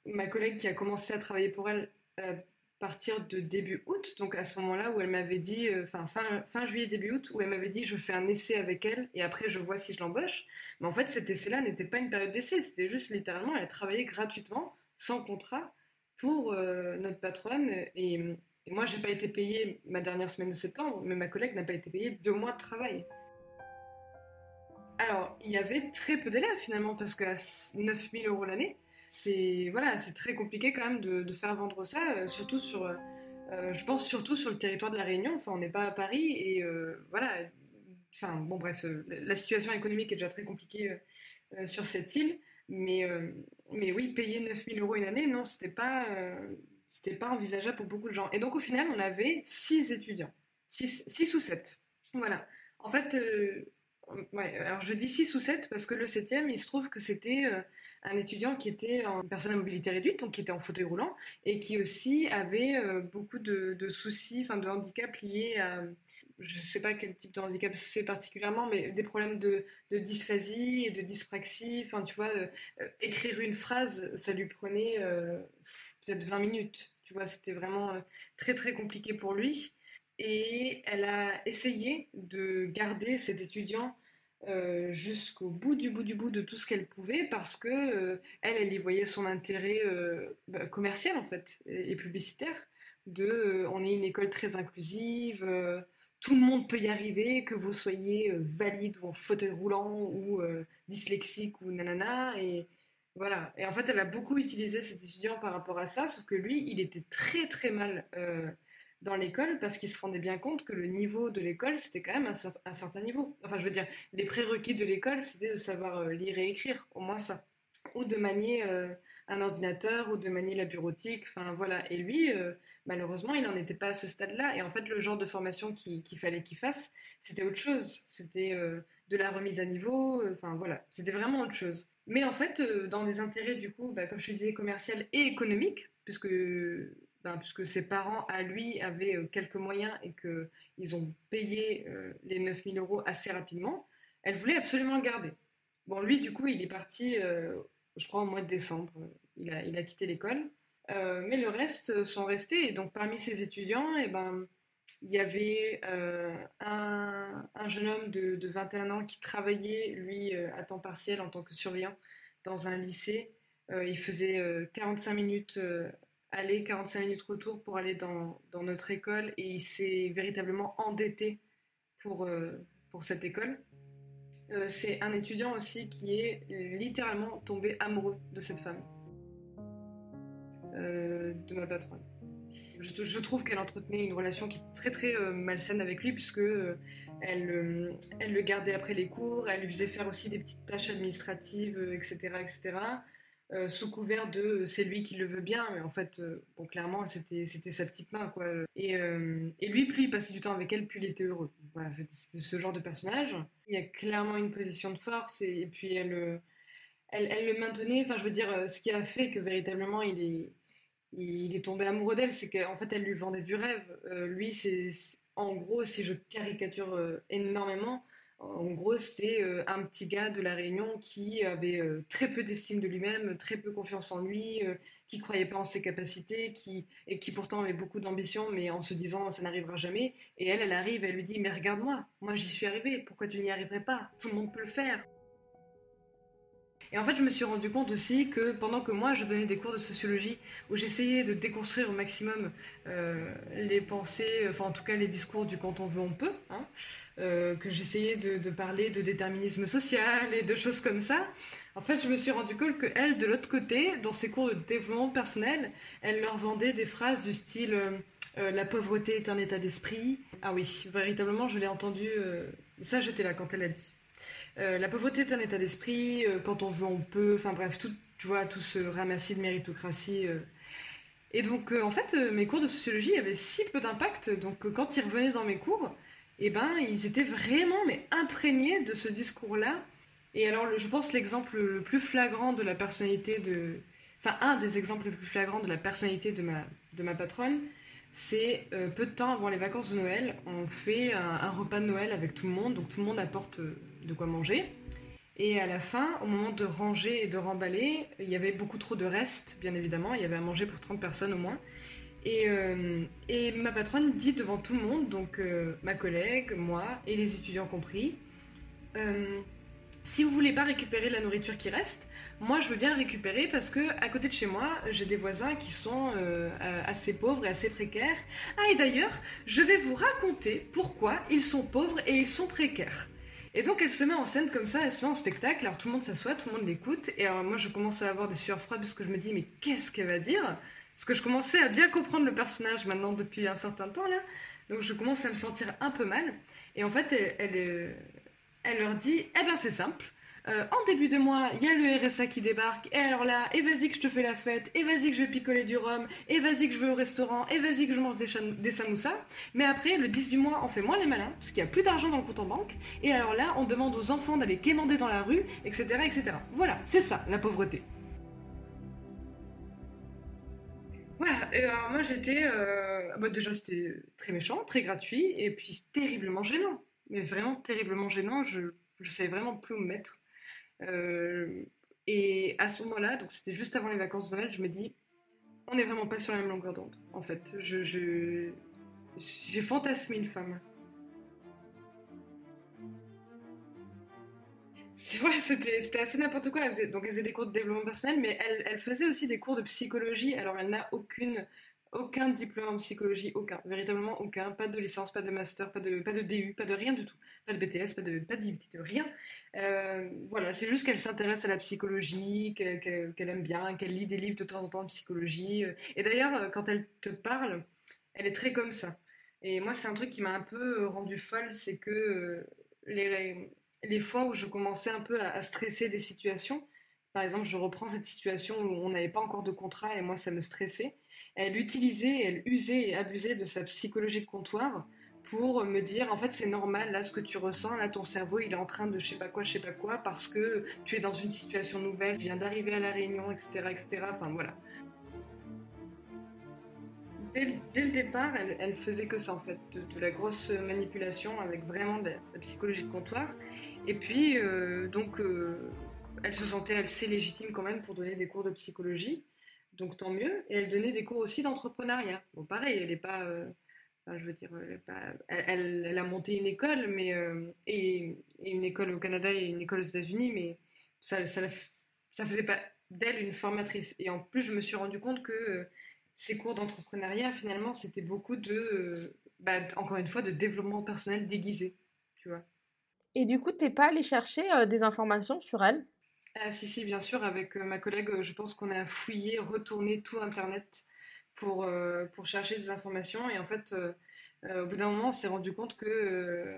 ma collègue qui a commencé à travailler pour elle partir de début août, donc à ce moment-là où elle m'avait dit, enfin fin, fin juillet, début août, où elle m'avait dit je fais un essai avec elle et après je vois si je l'embauche. Mais en fait, cet essai-là n'était pas une période d'essai, c'était juste littéralement, elle a travaillé gratuitement, sans contrat, pour notre patronne. Et et moi, j'ai pas été payée ma dernière semaine de septembre, mais ma collègue n'a pas été payée deux mois de travail. Alors, il y avait très peu d'élèves finalement, parce qu'à 9000 euros l'année, c'est voilà, c'est très compliqué quand même de, faire vendre ça, euh, surtout sur, euh, je pense surtout sur le territoire de la Réunion. Enfin, on n'est pas à Paris et euh, voilà. Enfin, bon, bref, la situation économique est déjà très compliquée sur cette île, mais mais oui, payer 9000 euros une année, non, c'était pas c'était pas envisageable pour beaucoup de gens. Et donc au final, on avait six étudiants, six, ou sept. Voilà. En fait, euh, alors je dis six ou sept parce que le septième, il se trouve que c'était euh, un étudiant qui était en personne à mobilité réduite, donc qui était en fauteuil roulant, et qui aussi avait euh, beaucoup de, soucis, enfin de handicaps liés à, je ne sais pas quel type de handicap c'est particulièrement, mais des problèmes de, dysphasie et de dyspraxie. Enfin, tu vois, écrire une phrase, ça lui prenait peut-être 20 minutes. Tu vois, c'était vraiment euh, très très compliqué pour lui. Et elle a essayé de garder cet étudiant euh, jusqu'au bout du bout du bout de tout ce qu'elle pouvait parce que euh, elle, elle y voyait son intérêt bah, commercial en fait et, publicitaire. De, on est une école très inclusive, tout le monde peut y arriver, que vous soyez valide ou en fauteuil roulant ou dyslexique ou nanana et voilà. Et en fait, elle a beaucoup utilisé cet étudiant par rapport à ça, sauf que lui, il était très très mal euh, dans l'école parce qu'il se rendait bien compte que le niveau de l'école, c'était quand même un, certain niveau. Enfin, je veux dire, les prérequis de l'école, c'était de savoir euh, lire et écrire, au moins ça. Ou de manier euh, un ordinateur, ou de manier la bureautique, enfin voilà. Et lui, malheureusement, il n'en était pas à ce stade-là. Et en fait, le genre de formation qu'il fallait qu'il fasse, c'était autre chose. C'était de la remise à niveau, enfin voilà. C'était vraiment autre chose. Mais en fait, euh, dans des intérêts, du coup, bah, comme je disais, commercial et économique, puisque, puisque ses parents, à lui, avaient euh, quelques moyens et qu'ils ont payé euh, les 9000 euros assez rapidement, elle voulait absolument le garder. Bon, lui, du coup, il est parti, je crois, au mois de décembre. Il a, quitté l'école. mais le reste sont restés. Et donc, parmi ses étudiants, eh ben, il y avait euh, un, jeune homme de, 21 ans qui travaillait, lui, euh, à temps partiel en tant que surveillant dans un lycée. Euh, il faisait 45 minutes aller, 45 minutes retour pour aller dans, notre école et il s'est véritablement endetté pour, pour cette école. C'est un étudiant aussi qui est littéralement tombé amoureux de cette femme, de ma patronne je, trouve qu'elle entretenait une relation qui est très très euh, malsaine avec lui puisque euh, elle, euh, elle le gardait après les cours, elle lui faisait faire aussi des petites tâches administratives, etc., etc. sous couvert de c'est lui qui le veut bien, mais en fait, bon, clairement, c'était, c'était sa petite main, quoi. Et, et, lui, plus il passait du temps avec elle, plus il était heureux. Voilà, c'était, ce genre de personnage. Il y a clairement une position de force, et, et puis elle, elle, elle, le maintenait, enfin, je veux dire, ce qui a fait que véritablement il est il est tombé amoureux d'elle, c'est qu'en fait elle lui vendait du rêve. lui, c'est en gros, si je caricature énormément, en gros, c'est euh, un petit gars de la Réunion qui avait euh, très peu d'estime de lui-même, très peu confiance en lui, euh, qui croyait pas en ses capacités, qui et qui pourtant avait beaucoup d'ambition, mais en se disant ça n'arrivera jamais. Et elle, elle arrive, elle lui dit mais regarde-moi, moi, j'y suis arrivée, pourquoi tu n'y arriverais pas? Tout le monde peut le faire. Et en fait, je me suis rendu compte aussi que pendant que moi, je donnais des cours de sociologie où j'essayais de déconstruire au maximum les pensées, enfin en tout cas les discours du quand on veut, on peut, hein, euh, que j'essayais de, parler de déterminisme social et de choses comme ça. En fait, je me suis rendu compte qu'elle, de l'autre côté, dans ses cours de développement personnel, elle leur vendait des phrases du style euh, euh, La pauvreté est un état d'esprit. Ah oui, véritablement, je l'ai entendu. ça, j'étais là quand elle a dit. La pauvreté est un état d'esprit. quand on veut, on peut. Enfin bref, tout, tu vois, tout ce ramassis de méritocratie. Et donc, en fait, mes cours de sociologie avaient si peu d'impact. Donc, quand ils revenaient dans mes cours, eh ben, ils étaient vraiment mais imprégnés de ce discours-là. Et alors, je pense l'exemple le plus flagrant de la personnalité de... Enfin, un des exemples les plus flagrants de la personnalité de ma, de ma patronne, c'est euh, peu de temps avant les vacances de Noël, on fait un, repas de Noël avec tout le monde, donc tout le monde apporte euh, de quoi manger. Et à la fin, au moment de ranger et de remballer, il y avait beaucoup trop de restes, bien évidemment, il y avait à manger pour 30 personnes au moins. Euh, et, ma patronne dit devant tout le monde, donc euh, ma collègue, moi et les étudiants compris, euh, si vous voulez pas récupérer la nourriture qui reste, moi je veux bien la récupérer parce que à côté de chez moi, j'ai des voisins qui sont assez pauvres et assez précaires. Ah et d'ailleurs, je vais vous raconter pourquoi ils sont pauvres et ils sont précaires. Et donc elle se met en scène comme ça, elle se met en spectacle, alors tout le monde s'assoit, tout le monde l'écoute, et alors moi je commence à avoir des sueurs froides parce que je me dis mais qu'est-ce qu'elle va dire? Parce que je commençais à bien comprendre le personnage maintenant depuis un certain temps là. Donc je commence à me sentir un peu mal. Et en fait, elle, elle, elle leur dit Eh ben c'est simple. Euh, en début de mois, il y a le RSA qui débarque, et alors là, et vas-y que je te fais la fête, et vas-y que je vais picoler du rhum, et vas-y que je vais au restaurant, et vas-y que je mange des, des samoussas. Mais après, le 10 du mois, on fait moins les malins, parce qu'il n'y a plus d'argent dans le compte en banque, et alors là, on demande aux enfants d'aller quémander dans la rue, etc. etc. Voilà, c'est ça, la pauvreté. Voilà, et alors moi j'étais. Euh, bah, déjà c'était très méchant, très gratuit, et puis terriblement gênant. Mais vraiment terriblement gênant, je ne savais vraiment plus où me mettre. Euh, et à ce moment-là, donc c'était juste avant les vacances de Noël, je me dis, on n'est vraiment pas sur la même longueur d'onde, en fait. Je, j'ai fantasmé une femme. Ouais, c'était assez n'importe quoi. Elle faisait, donc elle faisait des cours de développement personnel, mais elle, elle faisait aussi des cours de psychologie. Alors elle n'a aucune, aucun diplôme en psychologie, aucun, véritablement aucun. Pas de licence, pas de master, pas de, pas de DU, pas de rien du tout. Pas de BTS, pas de, pas de rien. Euh, voilà, c'est juste qu'elle s'intéresse à la psychologie, qu'elle aime bien, qu'elle lit des livres de temps en temps de psychologie. Et d'ailleurs, quand elle te parle, elle est très comme ça. Et moi, c'est un truc qui m'a un peu rendu folle, c'est que euh, les les fois où je commençais un peu à, stresser des situations, par exemple, je reprends cette situation où on n'avait pas encore de contrat et moi ça me stressait. Elle utilisait, elle usait et abusait de sa psychologie de comptoir pour me dire en fait c'est normal là ce que tu ressens là ton cerveau il est en train de je sais pas quoi je sais pas quoi parce que tu es dans une situation nouvelle tu viens d'arriver à la réunion etc etc enfin voilà. Dès, le départ elle, faisait que ça en fait de, la grosse manipulation avec vraiment de la psychologie de comptoir. Et puis, euh, donc, euh, elle se sentait assez légitime quand même pour donner des cours de psychologie, donc tant mieux. Et elle donnait des cours aussi d'entrepreneuriat. Bon, pareil, elle n'est pas. Euh, je veux dire, elle, elle, a monté une école, mais. Et, une école au Canada et une école aux États-Unis, mais ça, ça, faisait pas d'elle une formatrice. Et en plus, je me suis rendu compte que ces cours d'entrepreneuriat, finalement, c'était beaucoup de. Bah, encore une fois, de développement personnel déguisé, tu vois. Et du coup, t'es pas allé chercher euh, des informations sur elle? Ah, Si, si, bien sûr. Avec euh, ma collègue, euh, je pense qu'on a fouillé, retourné tout Internet pour, pour chercher des informations. Et en fait, au bout d'un moment, on s'est rendu compte que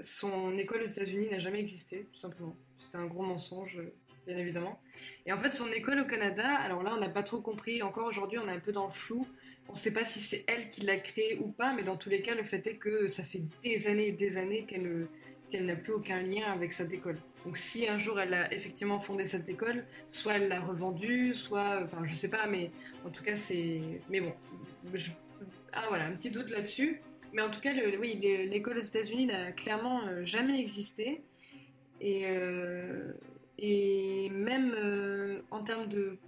son école aux États-Unis n'a jamais existé, tout simplement. C'était un gros mensonge, bien évidemment. Et en fait, son école au Canada, alors là, on n'a pas trop compris. Encore aujourd'hui, on est un peu dans le flou. On ne sait pas si c'est elle qui l'a créé ou pas, mais dans tous les cas, le fait est que ça fait des années et des années qu'elle qu'elle n'a plus aucun lien avec cette école. Donc si un jour elle a effectivement fondé cette école, soit elle l'a revendue, soit, enfin je sais pas, mais en tout cas c'est, mais bon, ah voilà, un petit doute là-dessus. Mais en tout cas, oui, l'école aux États-Unis n'a clairement euh, jamais existé. Et, euh, et même euh, en termes de,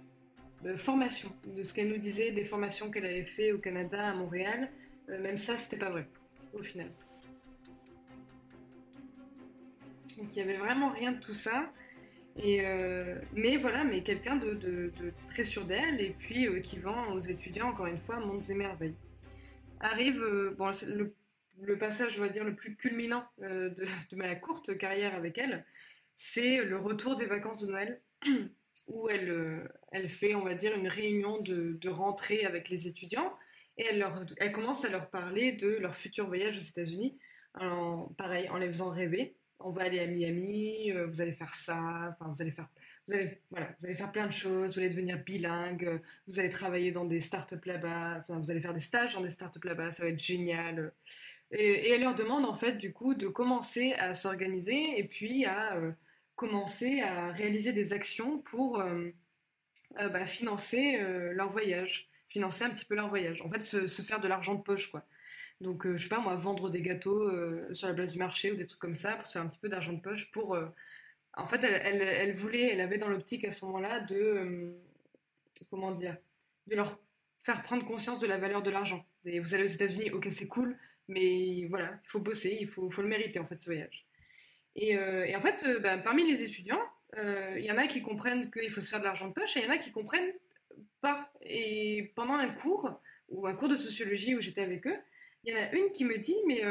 formation, de ce qu'elle nous disait, des formations qu'elle avait fait au Canada, à Montréal, même ça, c'était pas vrai, au final. Donc il y avait vraiment rien de tout ça. Et mais voilà, mais quelqu'un de, très sûr d'elle et puis qui vend aux étudiants, encore une fois, mondes et merveilles arrive euh, le, passage, on va dire, le plus culminant euh, [LAUGHS] de, ma courte carrière avec elle, c'est le retour des vacances de Noël, [CLEARS THROAT] où elle, euh, fait, on va dire, une réunion de, rentrée avec les étudiants, et elle, commence à leur parler de leur futur voyage aux États-Unis, pareil, en les faisant rêver. On va aller à Miami, vous allez faire ça, enfin, vous allez faire vous allez, voilà, vous allez faire plein de choses, vous allez devenir bilingue, vous allez travailler dans des startups là-bas, enfin, vous allez faire des stages dans des startups là-bas, ça va être génial. Et, elle leur demande en fait du coup de commencer à s'organiser et puis à euh, commencer à réaliser des actions pour euh, euh, bah, financer leur voyage, financer un petit peu leur voyage. En fait, se, se faire de l'argent de poche quoi. Donc, je sais pas moi, vendre des gâteaux sur la place du marché ou des trucs comme ça pour se faire un petit peu d'argent de poche pour en fait, elle, voulait, elle avait dans l'optique à ce moment-là de, euh, comment dire, de leur faire prendre conscience de la valeur de l'argent. Vous allez aux États-Unis, ok, c'est cool, mais voilà, il faut bosser, il faut, le mériter en fait ce voyage. Et, euh, en fait, euh, bah, parmi les étudiants, il y en a qui comprennent qu'il faut se faire de l'argent de poche et il y en a qui comprennent pas. Et pendant un cours, ou un cours de sociologie où j'étais avec eux, il y en a une qui me dit, mais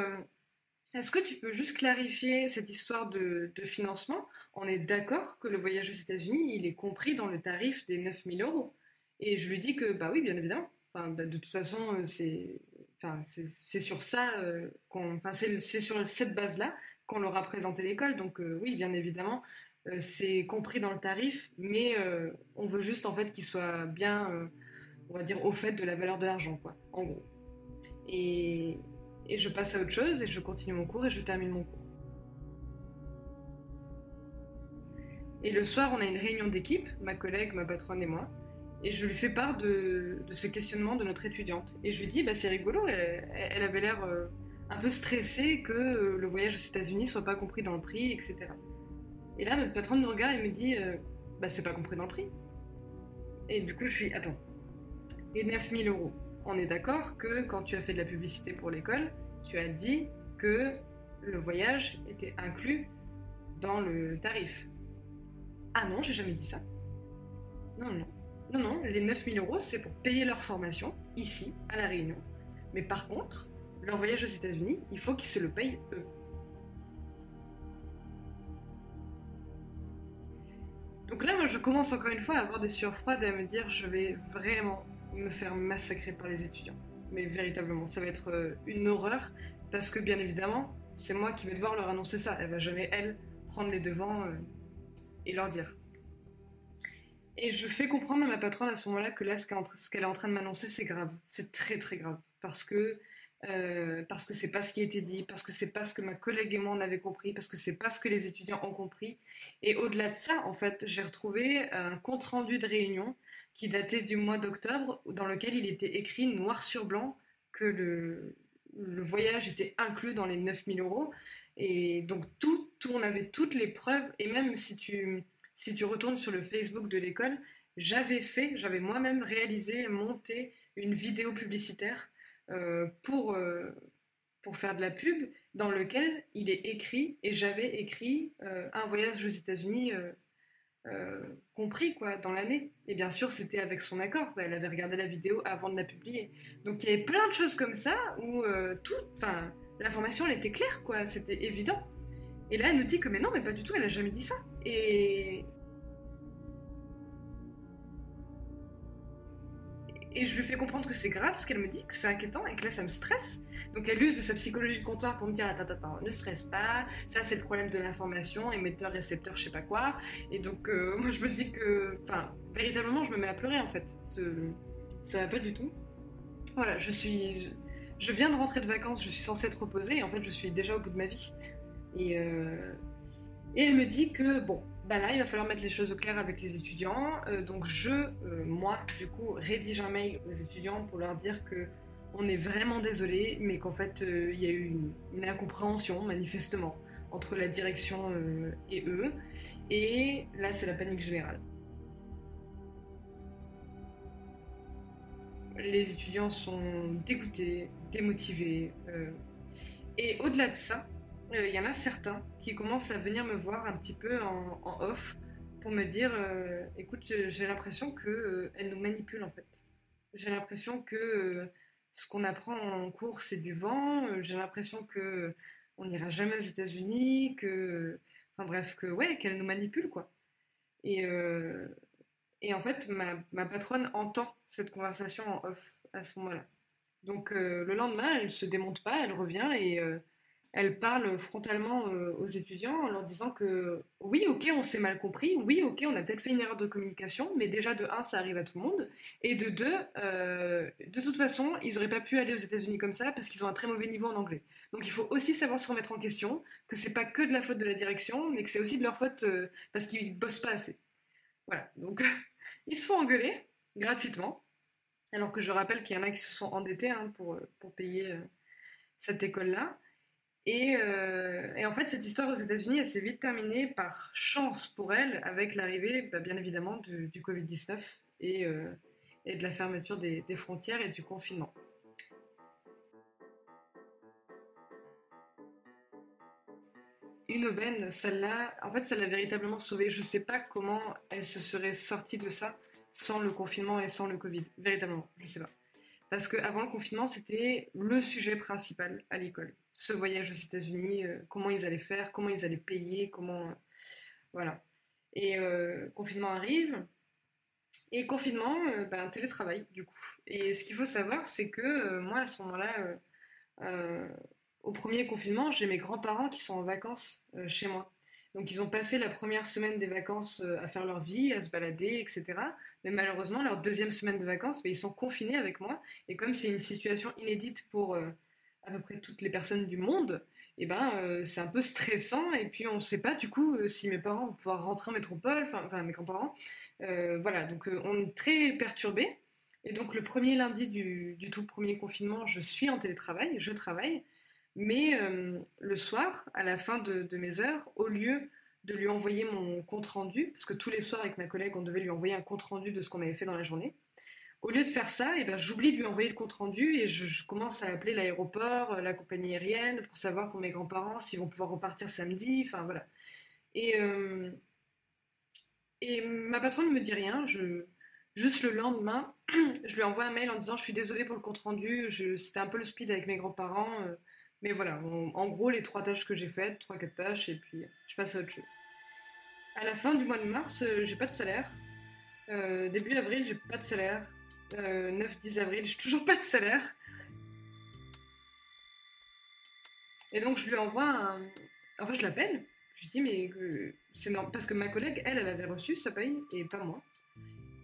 est-ce que tu peux juste clarifier cette histoire de, financement? On est d'accord que le voyage aux États-Unis, il est compris dans le tarif des 9000 euros. Et je lui dis que, bah oui, bien évidemment. Enfin, bah, de toute façon, euh, c'est enfin, sur ça euh, qu'on. Enfin, c'est sur cette base-là qu'on leur a présenté l'école. Donc, euh, oui, bien évidemment, c'est compris dans le tarif, mais on veut juste, en fait, qu'il soit bien, on va dire, au fait de la valeur de l'argent, quoi, en gros. Et, je passe à autre chose et je continue mon cours et je termine mon cours. Et le soir, on a une réunion d'équipe, ma collègue, ma patronne et moi, et je lui fais part de, ce questionnement de notre étudiante. Et je lui dis, bah, c'est rigolo, elle, avait l'air euh, un peu stressée que euh, le voyage aux États-Unis soit pas compris dans le prix, etc. Et là, notre patronne nous regarde et me dit, euh, bah, c'est pas compris dans le prix. Et du coup, je suis, attends, et 9000 euros on est d'accord que quand tu as fait de la publicité pour l'école, tu as dit que le voyage était inclus dans le tarif. Ah non, j'ai jamais dit ça. Non, non. Non, non, les 9000 euros, c'est pour payer leur formation, ici, à La Réunion. Mais par contre, leur voyage aux États-Unis, il faut qu'ils se le payent eux. Donc là, moi, je commence encore une fois à avoir des sueurs froides et à me dire, je vais vraiment me faire massacrer par les étudiants. Mais véritablement, ça va être euh, une horreur parce que bien évidemment, c'est moi qui vais devoir leur annoncer ça. Elle va jamais, elle, prendre les devants euh, et leur dire. Et je fais comprendre à ma patronne à ce moment-là que là, ce qu'elle est en train de m'annoncer, c'est grave. C'est très très grave. Parce que euh, parce c'est pas ce qui a été dit, parce que c'est pas ce que ma collègue et moi on avait compris, parce que c'est pas ce que les étudiants ont compris. Et au-delà de ça, en fait, j'ai retrouvé un compte rendu de réunion qui datait du mois d'octobre, dans lequel il était écrit noir sur blanc que le, voyage était inclus dans les 9000 euros. Et donc tout, on avait toutes les preuves, et même si tu, si tu retournes sur le Facebook de l'école, j'avais fait, j'avais moi-même réalisé, monté une vidéo publicitaire euh, pour, euh, pour faire de la pub, dans lequel il est écrit, et j'avais écrit euh, un voyage aux États-Unis euh, compris quoi dans l'année. Et bien sûr, c'était avec son accord. Elle avait regardé la vidéo avant de la publier. Donc il y avait plein de choses comme ça où euh, tout, enfin, l'information elle était claire quoi, c'était évident. Et là, elle nous dit que mais non, mais pas du tout, elle a jamais dit ça. Et et je lui fais comprendre que c'est grave parce qu'elle me dit que c'est inquiétant et que là ça me stresse. Donc elle use de sa psychologie de comptoir pour me dire attends attends ne stresse pas, ça c'est le problème de l'information, émetteur récepteur je sais pas quoi. Et donc euh, [LAUGHS] moi je me dis que enfin véritablement je me mets à pleurer en fait. Ça va pas du tout. Voilà je suis je viens de rentrer de vacances, je suis censée être reposée en fait je suis déjà au bout de ma vie. Et, et elle me dit que, bon, bah là, il va falloir mettre les choses au clair avec les étudiants. donc je, moi, du coup, rédige un mail aux étudiants pour leur dire que on est vraiment désolé, mais qu'en fait, il y a eu une, incompréhension, manifestement, entre la direction et eux. Et là, c'est la panique générale. les étudiants sont dégoûtés, démotivés. Euh, et au-delà de ça, euh, il y en a certains qui commencent à venir me voir un petit peu en, off pour me dire euh, écoute, j'ai l'impression qu'elle nous manipule en fait. J'ai l'impression que ce qu'on apprend en cours, c'est du vent. J'ai l'impression que on n'ira jamais aux États-Unis, que. Enfin bref, que ouais, qu'elle nous manipule quoi. Et, et en fait, ma, patronne entend cette conversation en off à ce moment-là. Donc euh, le lendemain, elle se démonte pas, elle revient et euh, elle parle frontalement euh, aux étudiants en leur disant que oui, ok, on s'est mal compris, oui, ok, on a peut-être fait une erreur de communication, mais déjà de un, ça arrive à tout le monde, et de deux, de toute façon, ils n'auraient pas pu aller aux États-Unis comme ça parce qu'ils ont un très mauvais niveau en anglais. Donc il faut aussi savoir se remettre en question, que c'est pas que de la faute de la direction, mais que c'est aussi de leur faute parce qu'ils bossent pas assez. Voilà, donc [LAUGHS] Ils se font engueuler gratuitement, alors que je rappelle qu'il y en a qui se sont endettés hein, pour, pour payer euh, cette école-là. Euh, et, en fait, cette histoire aux États-Unis, elle s'est vite terminée par chance pour elle, avec l'arrivée, bah, bien évidemment, du, Covid-19 et, euh, et, de la fermeture des, des, frontières et du confinement. une aubaine, celle-là, en fait, ça l'a véritablement sauvée. Je ne sais pas comment elle se serait sortie de ça sans le confinement et sans le Covid. Véritablement, je ne sais pas. Parce qu'avant le confinement, c'était le sujet principal à l'école. Ce voyage aux États-Unis, euh, comment ils allaient faire, comment ils allaient payer, comment. Euh, voilà. Et euh, confinement arrive. Et confinement, ben, télétravail, du coup. Et ce qu'il faut savoir, c'est que moi, à ce moment-là, au premier confinement, j'ai mes grands-parents qui sont en vacances chez moi. Donc ils ont passé la première semaine des vacances à faire leur vie, à se balader, etc. Mais malheureusement, leur deuxième semaine de vacances, ils sont confinés avec moi. Et comme c'est une situation inédite pour à peu près toutes les personnes du monde, et eh ben, c'est un peu stressant. Et puis on ne sait pas du coup si mes parents vont pouvoir rentrer en métropole, enfin, mes grands-parents. voilà, donc on est très perturbés. Et donc le premier lundi du, tout premier confinement, je suis en télétravail, je travaille. Mais euh, le soir, à la fin de, mes heures, au lieu de lui envoyer mon compte rendu, parce que tous les soirs avec ma collègue, on devait lui envoyer un compte rendu de ce qu'on avait fait dans la journée. Au lieu de faire ça, eh ben, j'oublie de lui envoyer le compte rendu et je, commence à appeler l'aéroport, euh, la compagnie aérienne, pour savoir pour mes grands-parents s'ils vont pouvoir repartir samedi. Enfin voilà. Et, euh, ma patronne ne me dit rien. Juste le lendemain, [CLEARS THROAT] je lui envoie un mail en disant Je suis désolée pour le compte rendu, c'était un peu le speed avec mes grands-parents. Mais voilà, en gros, les trois tâches que j'ai faites, trois, quatre tâches, et puis je passe à autre chose. À la fin du mois de mars, euh, j'ai pas de salaire. Euh, début avril, j'ai pas de salaire. 9-10 euh, avril, j'ai toujours pas de salaire. Et donc je lui envoie un. Enfin, je l'appelle. Je lui dis, mais c'est normal. Parce que ma collègue, elle, elle avait reçu sa paye et pas moi.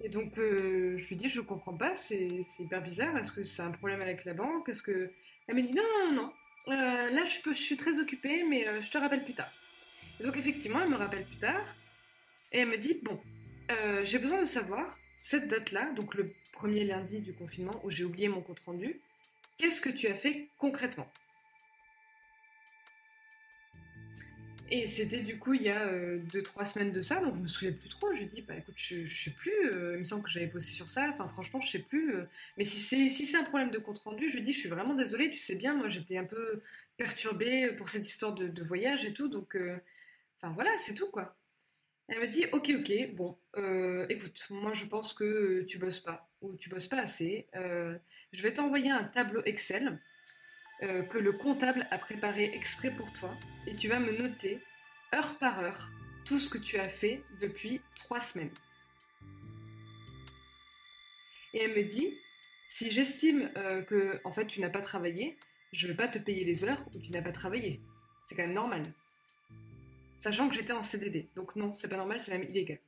Et donc je lui dis, je comprends pas, c'est hyper bizarre. Est-ce que c'est un problème avec la banque? Est-ce que. Elle me dit, non, non, non, non. Euh, là, je, suis très occupée, mais euh, je te rappelle plus tard. donc, effectivement, elle me rappelle plus tard. Et elle me dit, bon, euh, j'ai besoin de savoir, cette date-là, donc le premier lundi du confinement, où j'ai oublié mon compte rendu, qu'est-ce que tu as fait concrètement? Et c'était du coup il y a 2-3 euh, semaines de ça, donc je me souviens plus trop. Je dis, bah écoute, je, je sais plus, euh, il me semble que j'avais posté sur ça, franchement, je sais plus. Euh. mais si c'est si c'est un problème de compte rendu, je dis, je suis vraiment désolée, tu sais bien, moi j'étais un peu perturbée pour cette histoire de, voyage et tout, donc enfin voilà, c'est tout quoi. Elle me dit, ok, ok, bon, écoute, moi je pense que tu bosses pas, ou tu bosses pas assez. je vais t'envoyer un tableau Excel euh, que le comptable a préparé exprès pour toi et tu vas me noter heure par heure tout ce que tu as fait depuis trois semaines. Et elle me dit, si j'estime euh, que en fait tu n'as pas travaillé, je ne vais pas te payer les heures où tu n'as pas travaillé. C'est quand même normal. Sachant que j'étais en CDD. Donc non, c'est pas normal, c'est même illégal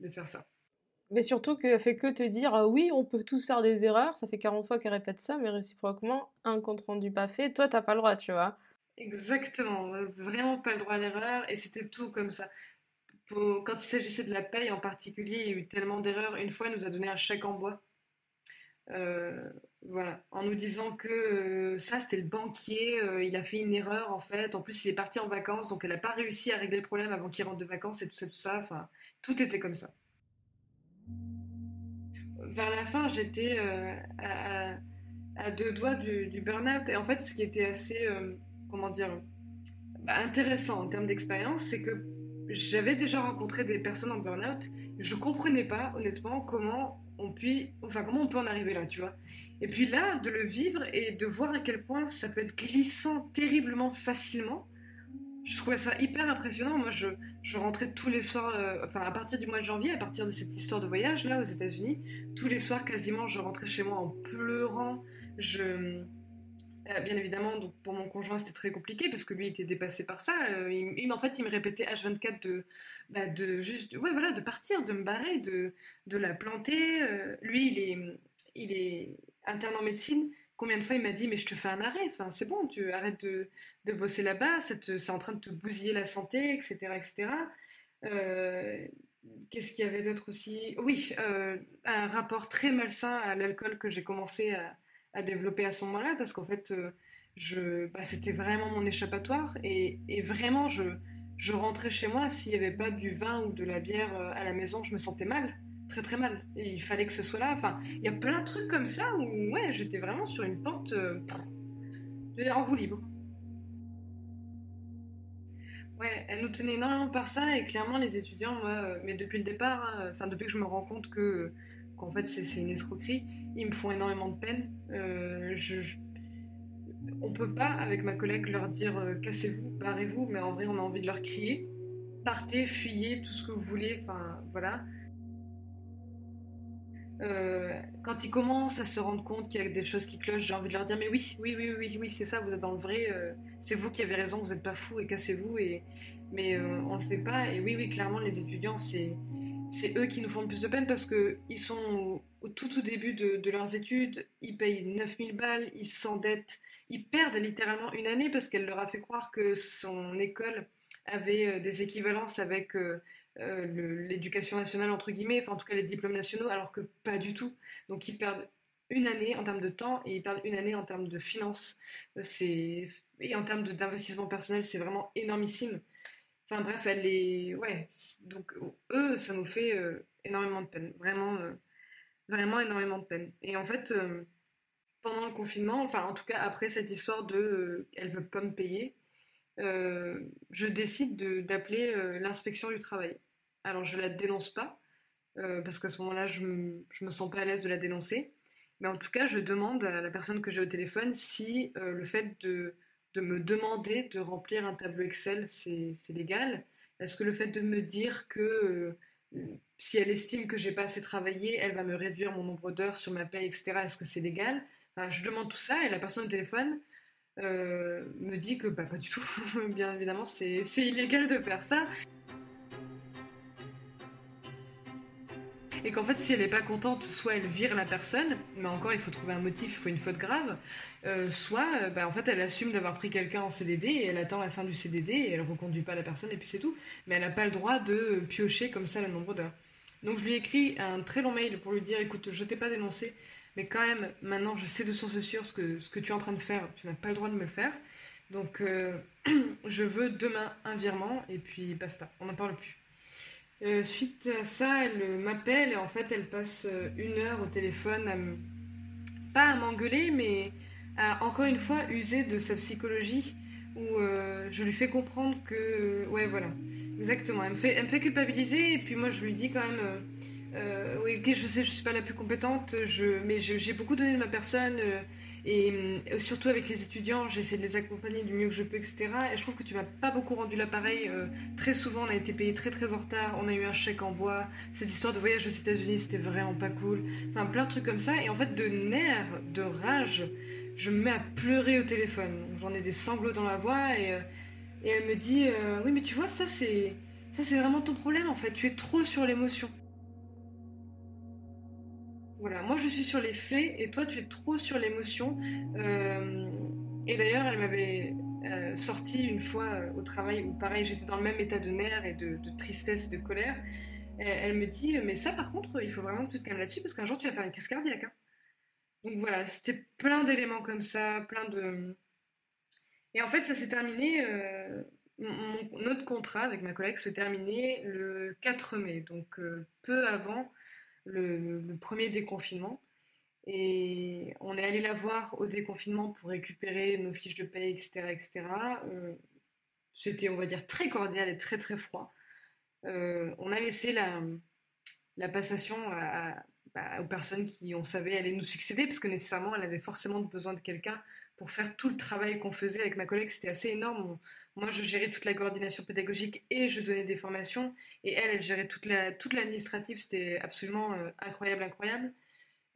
de faire ça. Mais surtout qu'elle fait que te dire euh, oui, on peut tous faire des erreurs, ça fait 40 fois qu'elle répète ça, mais réciproquement, un compte rendu pas fait, toi t'as pas le droit, tu vois. Exactement, vraiment pas le droit à l'erreur et c'était tout comme ça. Pour- quand il s'agissait de la paye en particulier, il y a eu tellement d'erreurs. Une fois, il nous a donné un chèque en bois. Euh, voilà, en nous disant que euh, ça, c'était le banquier, euh, il a fait une erreur en fait. En plus, il est parti en vacances, donc elle n'a pas réussi à régler le problème avant qu'il rentre de vacances et tout ça, tout ça. Enfin, tout était comme ça. Vers la fin, j'étais euh, à, deux doigts du, burn-out. Et en fait, ce qui était assez, comment dire, bah, intéressant en termes d'expérience, c'est que j'avais déjà rencontré des personnes en burn-out. Je comprenais pas, honnêtement, comment on enfin, comment on peut en arriver là, tu vois? Et puis là, de le vivre et de voir à quel point ça peut être glissant terriblement facilement, je trouvais ça hyper impressionnant. Moi, je, je rentrais tous les soirs, euh, enfin, à partir du mois de janvier, à partir de cette histoire de voyage là aux États-Unis, tous les soirs quasiment, je rentrais chez moi en pleurant. Je, euh, bien évidemment, donc pour mon conjoint, c'était très compliqué parce que lui était dépassé par ça. Euh, il- il- en fait, il me répétait H24 de, bah, de juste, ouais, voilà, de partir, de me barrer, de, de la planter. Euh, lui, il est, il est interne en médecine. Combien de fois il m'a dit, mais je te fais un arrêt, enfin, c'est bon, tu arrêtes de, de bosser là-bas, c'est en train de te bousiller la santé, etc. etc. Qu'est-ce qu'il y avait d'autre aussi? Oui, un rapport très malsain à l'alcool que j'ai commencé à, à développer à ce moment-là, parce qu'en fait, euh, je, bah, c'était vraiment mon échappatoire, et, vraiment, je, je rentrais chez moi, s'il n'y avait pas du vin ou de la bière euh, à la maison, je me sentais mal, très très mal, et il fallait que ce soit là, enfin, il y a plein de trucs comme ça où, ouais, j'étais vraiment sur une pente euh, en roue libre. Ouais, elle nous tenait énormément par ça. Et clairement les étudiants, moi, euh, mais depuis le départ, hein, enfin depuis que je me rends compte que qu'en fait c'est une escroquerie, ils me font énormément de peine. Euh, je, je- on peut pas avec ma collègue leur dire euh, cassez-vous, barrez-vous, mais en vrai on a envie de leur crier, partez, fuyez, tout ce que vous voulez, enfin voilà. Euh, quand ils commencent à se rendre compte qu'il y a des choses qui clochent, j'ai envie de leur dire mais oui, oui, oui, oui, oui, c'est ça, vous êtes dans le vrai, euh, c'est vous qui avez raison, vous n'êtes pas fous et cassez-vous et mais euh, on le fait pas et oui, oui, clairement les étudiants c'est c'est eux qui nous font le plus de peine parce que ils sont au, au tout tout début de, leurs études, ils payent 9000 balles, ils s'endettent, ils perdent littéralement une année parce qu'elle leur a fait croire que son école avait euh, des équivalences avec euh, euh, l'éducation nationale, entre guillemets, enfin en tout cas les diplômes nationaux, alors que pas du tout. Donc ils perdent une année en termes de temps et ils perdent une année en termes de finances. Et en termes d'investissement personnel, c'est vraiment énormissime. Enfin bref, elle est... Ouais, donc eux, ça nous fait euh, énormément de peine. Vraiment, euh, vraiment énormément de peine. Et en fait, euh, pendant le confinement, enfin en tout cas après cette histoire de... elle veut pas me payer, je décide de- d'appeler l'inspection du travail. Alors je la dénonce pas, parce qu'à ce moment-là, je, me- je me sens pas à l'aise de la dénoncer. Mais en tout cas, je demande à la personne que j'ai au téléphone si le fait de, de me demander de remplir un tableau Excel, c'est légal. Est-ce que le fait de me dire que euh, si elle estime que j'ai pas assez travaillé, elle va me réduire mon nombre d'heures sur ma paye, etc., est-ce que c'est légal? Je demande tout ça et la personne au téléphone euh, me dit que bah, pas du tout. [LAUGHS] Bien évidemment, c'est illégal de faire ça. Et qu'en fait, si elle n'est pas contente, soit elle vire la personne, mais encore il faut trouver un motif, il faut une faute grave, euh, soit euh, bah, en fait elle assume d'avoir pris quelqu'un en CDD et elle attend la fin du CDD et elle reconduit pas la personne et puis c'est tout. Mais elle n'a pas le droit de piocher comme ça le nombre d'heures. Donc je lui ai écrit un très long mail pour lui dire écoute, je t'ai pas dénoncé, mais quand même, maintenant je sais de source sûre ce que, ce que tu es en train de faire, tu n'as pas le droit de me le faire. Donc euh, [CLEARS THROAT] je veux demain un virement et puis basta, on n'en parle plus. Euh, suite à ça, elle m'appelle et en fait, elle passe euh, une heure au téléphone à me... pas à m'engueuler, mais à encore une fois user de sa psychologie où euh, je lui fais comprendre que ouais voilà. Exactement. Elle me fait elle me fait culpabiliser et puis moi je lui dis quand même oui ok je sais je suis pas la plus compétente je mais j'ai beaucoup donné de ma personne et euh, surtout avec les étudiants j'essaie de les accompagner du mieux que je peux etc et je trouve que tu m'as pas beaucoup rendu l'appareil euh, Très souvent, on a été payé très très en retard. On a eu un chèque en bois. Cette histoire de voyage aux États-Unis, c'était vraiment pas cool. Enfin, plein de trucs comme ça. Et en fait, de nerfs, de rage, je me mets à pleurer au téléphone. J'en ai des sanglots dans la voix et, euh, et elle me dit Oui, mais tu vois, ça c'est ça c'est vraiment ton problème en fait. Tu es trop sur l'émotion. Voilà, moi je suis sur les faits et toi tu es trop sur l'émotion. Euh, et d'ailleurs, elle m'avait euh, sortie une fois euh, au travail où, pareil, j'étais dans le même état de nerfs et de, tristesse et de colère. Elle, me dit Mais ça, par contre, il faut vraiment que tu te calmes là-dessus parce qu'un jour, tu vas faire une crise cardiaque. Hein. Donc voilà, c'était plein d'éléments comme ça, plein de. Et en fait, ça s'est terminé. Notre contrat avec ma collègue se terminait le 4 mai, donc peu avant le, premier déconfinement. Et on est allé la voir au déconfinement pour récupérer nos fiches de paie, etc. etc. C'était, on va dire, très cordial et très très froid. Euh, on a laissé la, la passation à, bah, aux personnes qui, on savait, allaient nous succéder, parce que nécessairement, elle avait forcément besoin de quelqu'un pour faire tout le travail qu'on faisait avec ma collègue. C'était assez énorme. Moi, je gérais toute la coordination pédagogique et je donnais des formations. Et elle, elle gérait toute l'administrative. La, toute C'était absolument euh, incroyable, incroyable.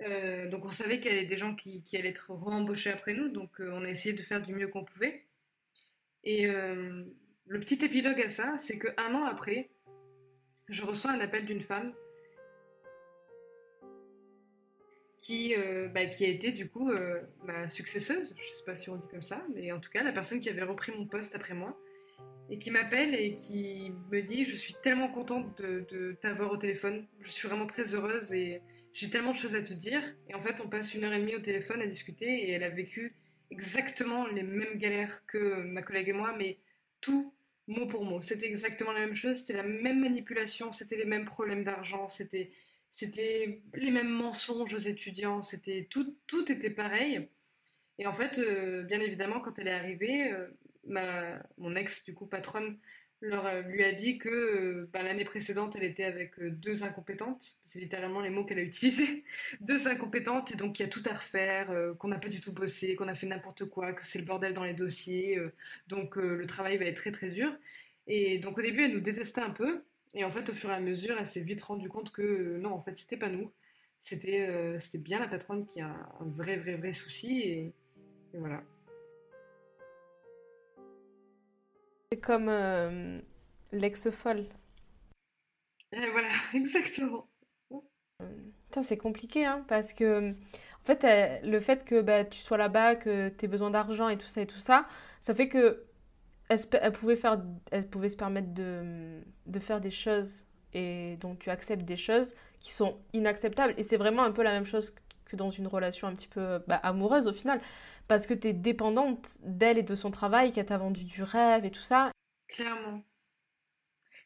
Euh, donc on savait qu'il y avait des gens qui, allaient être re-embauchés après nous, donc euh, on a essayé de faire du mieux qu'on pouvait. Et le petit épilogue à ça, c'est qu'un an après, je reçois un appel d'une femme qui, bah, qui a été du coup ma successeuse, je ne sais pas si on dit comme ça, mais en tout cas la personne qui avait repris mon poste après moi, et qui m'appelle et qui me dit je suis tellement contente de t'avoir au téléphone, je suis vraiment très heureuse et j'ai tellement de choses à te dire. Et en fait, on passe une heure et demie au téléphone à discuter et elle a vécu exactement les mêmes galères que ma collègue et moi, mais tout mot pour mot. C'était exactement la même chose, c'était la même manipulation, c'était les mêmes problèmes d'argent, c'était c'était les mêmes mensonges aux étudiants, c'était tout, tout était pareil. Et en fait, euh, bien évidemment, quand elle est arrivée, euh, ma, mon ex, du coup, patronne, leur, euh, lui a dit que bah, l'année précédente, elle était avec deux incompétentes. C'est littéralement les mots qu'elle a utilisés. [LAUGHS] deux incompétentes, et donc il y a tout à refaire, qu'on n'a pas du tout bossé, qu'on a fait n'importe quoi, que c'est le bordel dans les dossiers. donc le travail va être très très dur. Et donc au début, elle nous détestait un peu. Et en fait, au fur et à mesure, elle s'est vite rendue compte que non, en fait, c'était pas nous. C'était c'était bien la patronne qui a un vrai, vrai, vrai souci. et voilà. C'est comme euh, l'ex-folle. voilà, [LAUGHS] exactement. c'est compliqué, hein, parce que, en fait, le fait que bah, tu sois là-bas, que tu aies besoin d'argent et tout ça et tout ça, ça fait que elle, pouvait, faire, elle pouvait se permettre de, de faire des choses et donc tu acceptes des choses qui sont inacceptables. Et c'est vraiment un peu la même chose que dans une relation un petit peu bah, amoureuse au final parce que tu es dépendante d'elle et de son travail, qu'elle t'a vendu du rêve et tout ça. Clairement.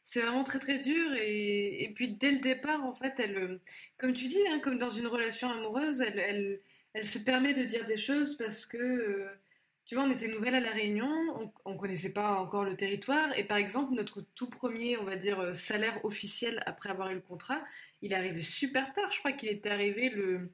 C'est vraiment très très dur et, puis dès le départ, en fait, elle, comme tu dis, hein, comme dans une relation amoureuse, elle, elle, se permet de dire des choses parce que, euh, tu vois, on était nouvelle à La Réunion, on ne connaissait pas encore le territoire et par exemple, notre tout premier, on va dire, euh, salaire officiel après avoir eu le contrat, il est arrivé super tard. Je crois qu'il était arrivé le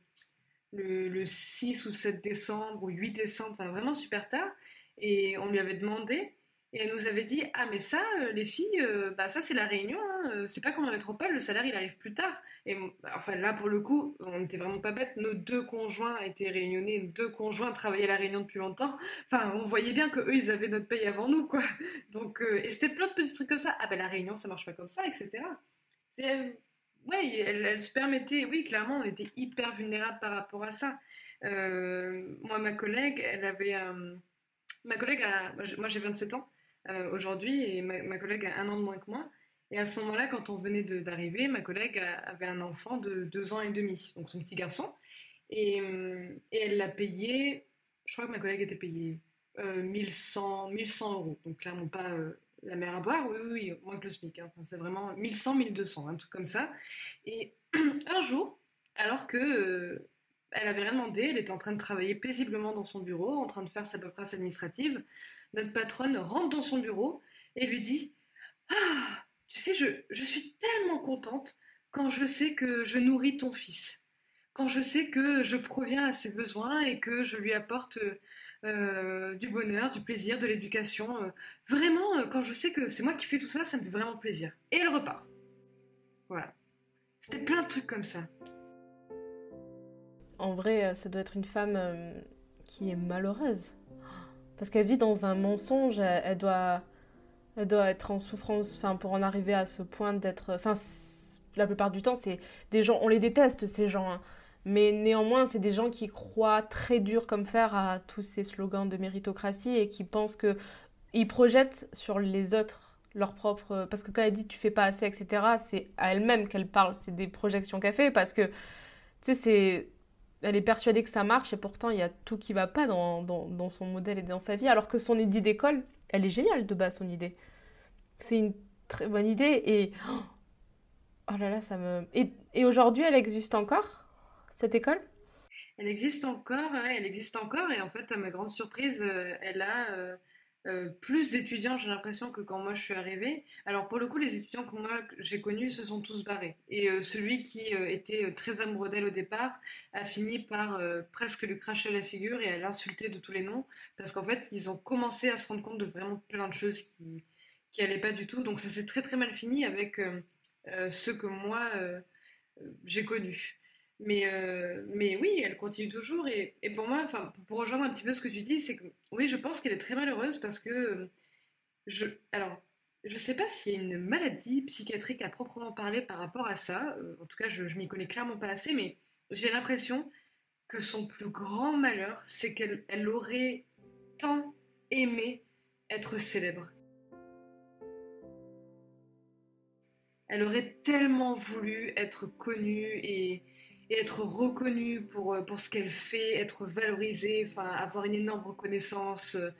le, 6 ou 7 décembre ou 8 décembre, enfin vraiment super tard. Et on lui avait demandé, et elle nous avait dit Ah, mais ça, euh, les filles, euh, bah, ça c'est la réunion, hein, euh, c'est pas comme en métropole, le salaire il arrive plus tard. Et enfin là, pour le coup, on n'était vraiment pas bêtes, nos deux conjoints étaient réunionnés, nos deux conjoints travaillaient à la réunion depuis longtemps. Enfin, on voyait bien que eux ils avaient notre paye avant nous, quoi. [LAUGHS] Donc, et c'était plein de petits trucs comme ça Ah, ben la réunion ça marche pas comme ça, etc. C'est oui, elle, se permettait, oui, clairement, on était hyper vulnérable par rapport à ça. Moi, ma collègue, elle avait Ma collègue a. Moi, j'ai 27 ans euh, aujourd'hui et ma, collègue a un an de moins que moi. Et à ce moment-là, quand on venait d'arriver, ma collègue avait un enfant de 2 ans et demi, donc son petit garçon. Et, et elle l'a payé. Je crois que ma collègue était payée euh, 1100, 1100 euros. Donc, clairement pas la mer à boire, oui, oui, moins que le SMIC. Hein. c'est vraiment 1100, 1200, un truc comme ça. Et [CLEARS THROAT] un jour, alors que euh, elle avait rien demandé, elle était en train de travailler paisiblement dans son bureau, en train de faire sa paperasse administrative, notre patronne rentre dans son bureau et lui dit Ah, tu sais, je, je suis tellement contente quand je sais que je nourris ton fils, quand je sais que je proviens à ses besoins et que je lui apporte euh, du bonheur, du plaisir, de l'éducation. Euh, vraiment, euh, quand je sais que c'est moi qui fais tout ça, ça me fait vraiment plaisir. Et elle repart. Voilà. C'était plein de trucs comme ça. En vrai, ça doit être une femme qui est malheureuse. Parce qu'elle vit dans un mensonge, elle, doit, elle doit être en souffrance enfin, pour en arriver à ce point d'être... Enfin, la plupart du temps, c'est des gens, on les déteste, ces gens. Hein. Mais néanmoins, c'est des gens qui croient très dur comme fer à tous ces slogans de méritocratie et qui pensent que ils projettent sur les autres leur propre. Parce que quand elle dit tu fais pas assez, etc., c'est à elle-même qu'elle parle. C'est des projections qu'elle fait parce que, tu sais, c'est. Elle est persuadée que ça marche et pourtant il y a tout qui va pas dans, son modèle et dans sa vie. Alors que son idée d'école, elle est géniale de base, son idée. C'est une très bonne idée et. Oh là là, ça me. Et, aujourd'hui, elle existe encore, cette école? Elle existe encore, elle existe encore et en fait, à ma grande surprise, euh, elle a. Euh, plus d'étudiants, j'ai l'impression, que quand moi je suis arrivée. Alors pour le coup, les étudiants que moi j'ai connus se sont tous barrés. Et euh, celui qui euh, était très amoureux d'elle au départ a fini par presque lui cracher la figure et à l'insulter de tous les noms. Parce qu'en fait, ils ont commencé à se rendre compte de vraiment plein de choses qui, qui pas du tout. Donc ça s'est très très mal fini avec ceux que moi j'ai connus. Mais, euh, mais oui, elle continue toujours. Et, et pour moi, pour rejoindre un petit peu ce que tu dis, c'est que oui, je pense qu'elle est très malheureuse parce que je. Alors, je sais pas s'il y a une maladie psychiatrique à proprement parler par rapport à ça. Euh, en tout cas, je, je m'y connais clairement pas assez, mais j'ai l'impression que son plus grand malheur, c'est qu'elle elle aurait tant aimé être célèbre. Elle aurait tellement voulu être connue et, et être reconnue pour, euh, pour ce qu'elle fait, être valorisée, enfin avoir une énorme reconnaissance. Euh,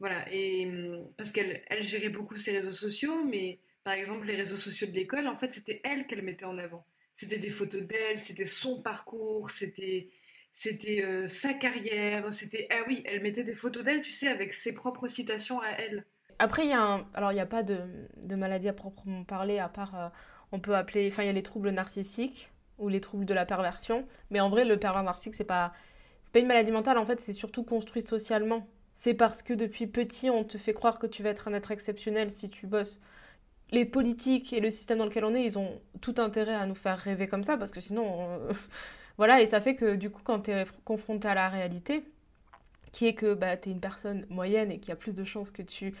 voilà, et hum, parce qu'elle elle gérait beaucoup ses réseaux sociaux, mais par exemple les réseaux sociaux de l'école, en fait c'était elle qu'elle mettait en avant. C'était des photos d'elle, c'était son parcours, c'était c'était euh, sa carrière, c'était ah oui, elle mettait des photos d'elle, tu sais, avec ses propres citations à elle. Après il y a alors il n'y a pas de, maladie à proprement parler à part on peut appeler, enfin il y a les troubles narcissiques ou les troubles de la perversion. Mais en vrai, le pervers narcissique, c'est pas, c'est pas une maladie mentale, en fait, c'est surtout construit socialement. C'est parce que depuis petit, on te fait croire que tu vas être un être exceptionnel si tu bosses. Les politiques et le système dans lequel on est, ils ont tout intérêt à nous faire rêver comme ça, parce que sinon. [LAUGHS] voilà, et ça fait que du coup, quand tu es confronté à la réalité, qui est que bah, tu es une personne moyenne et qu'il y a plus de chances que tu,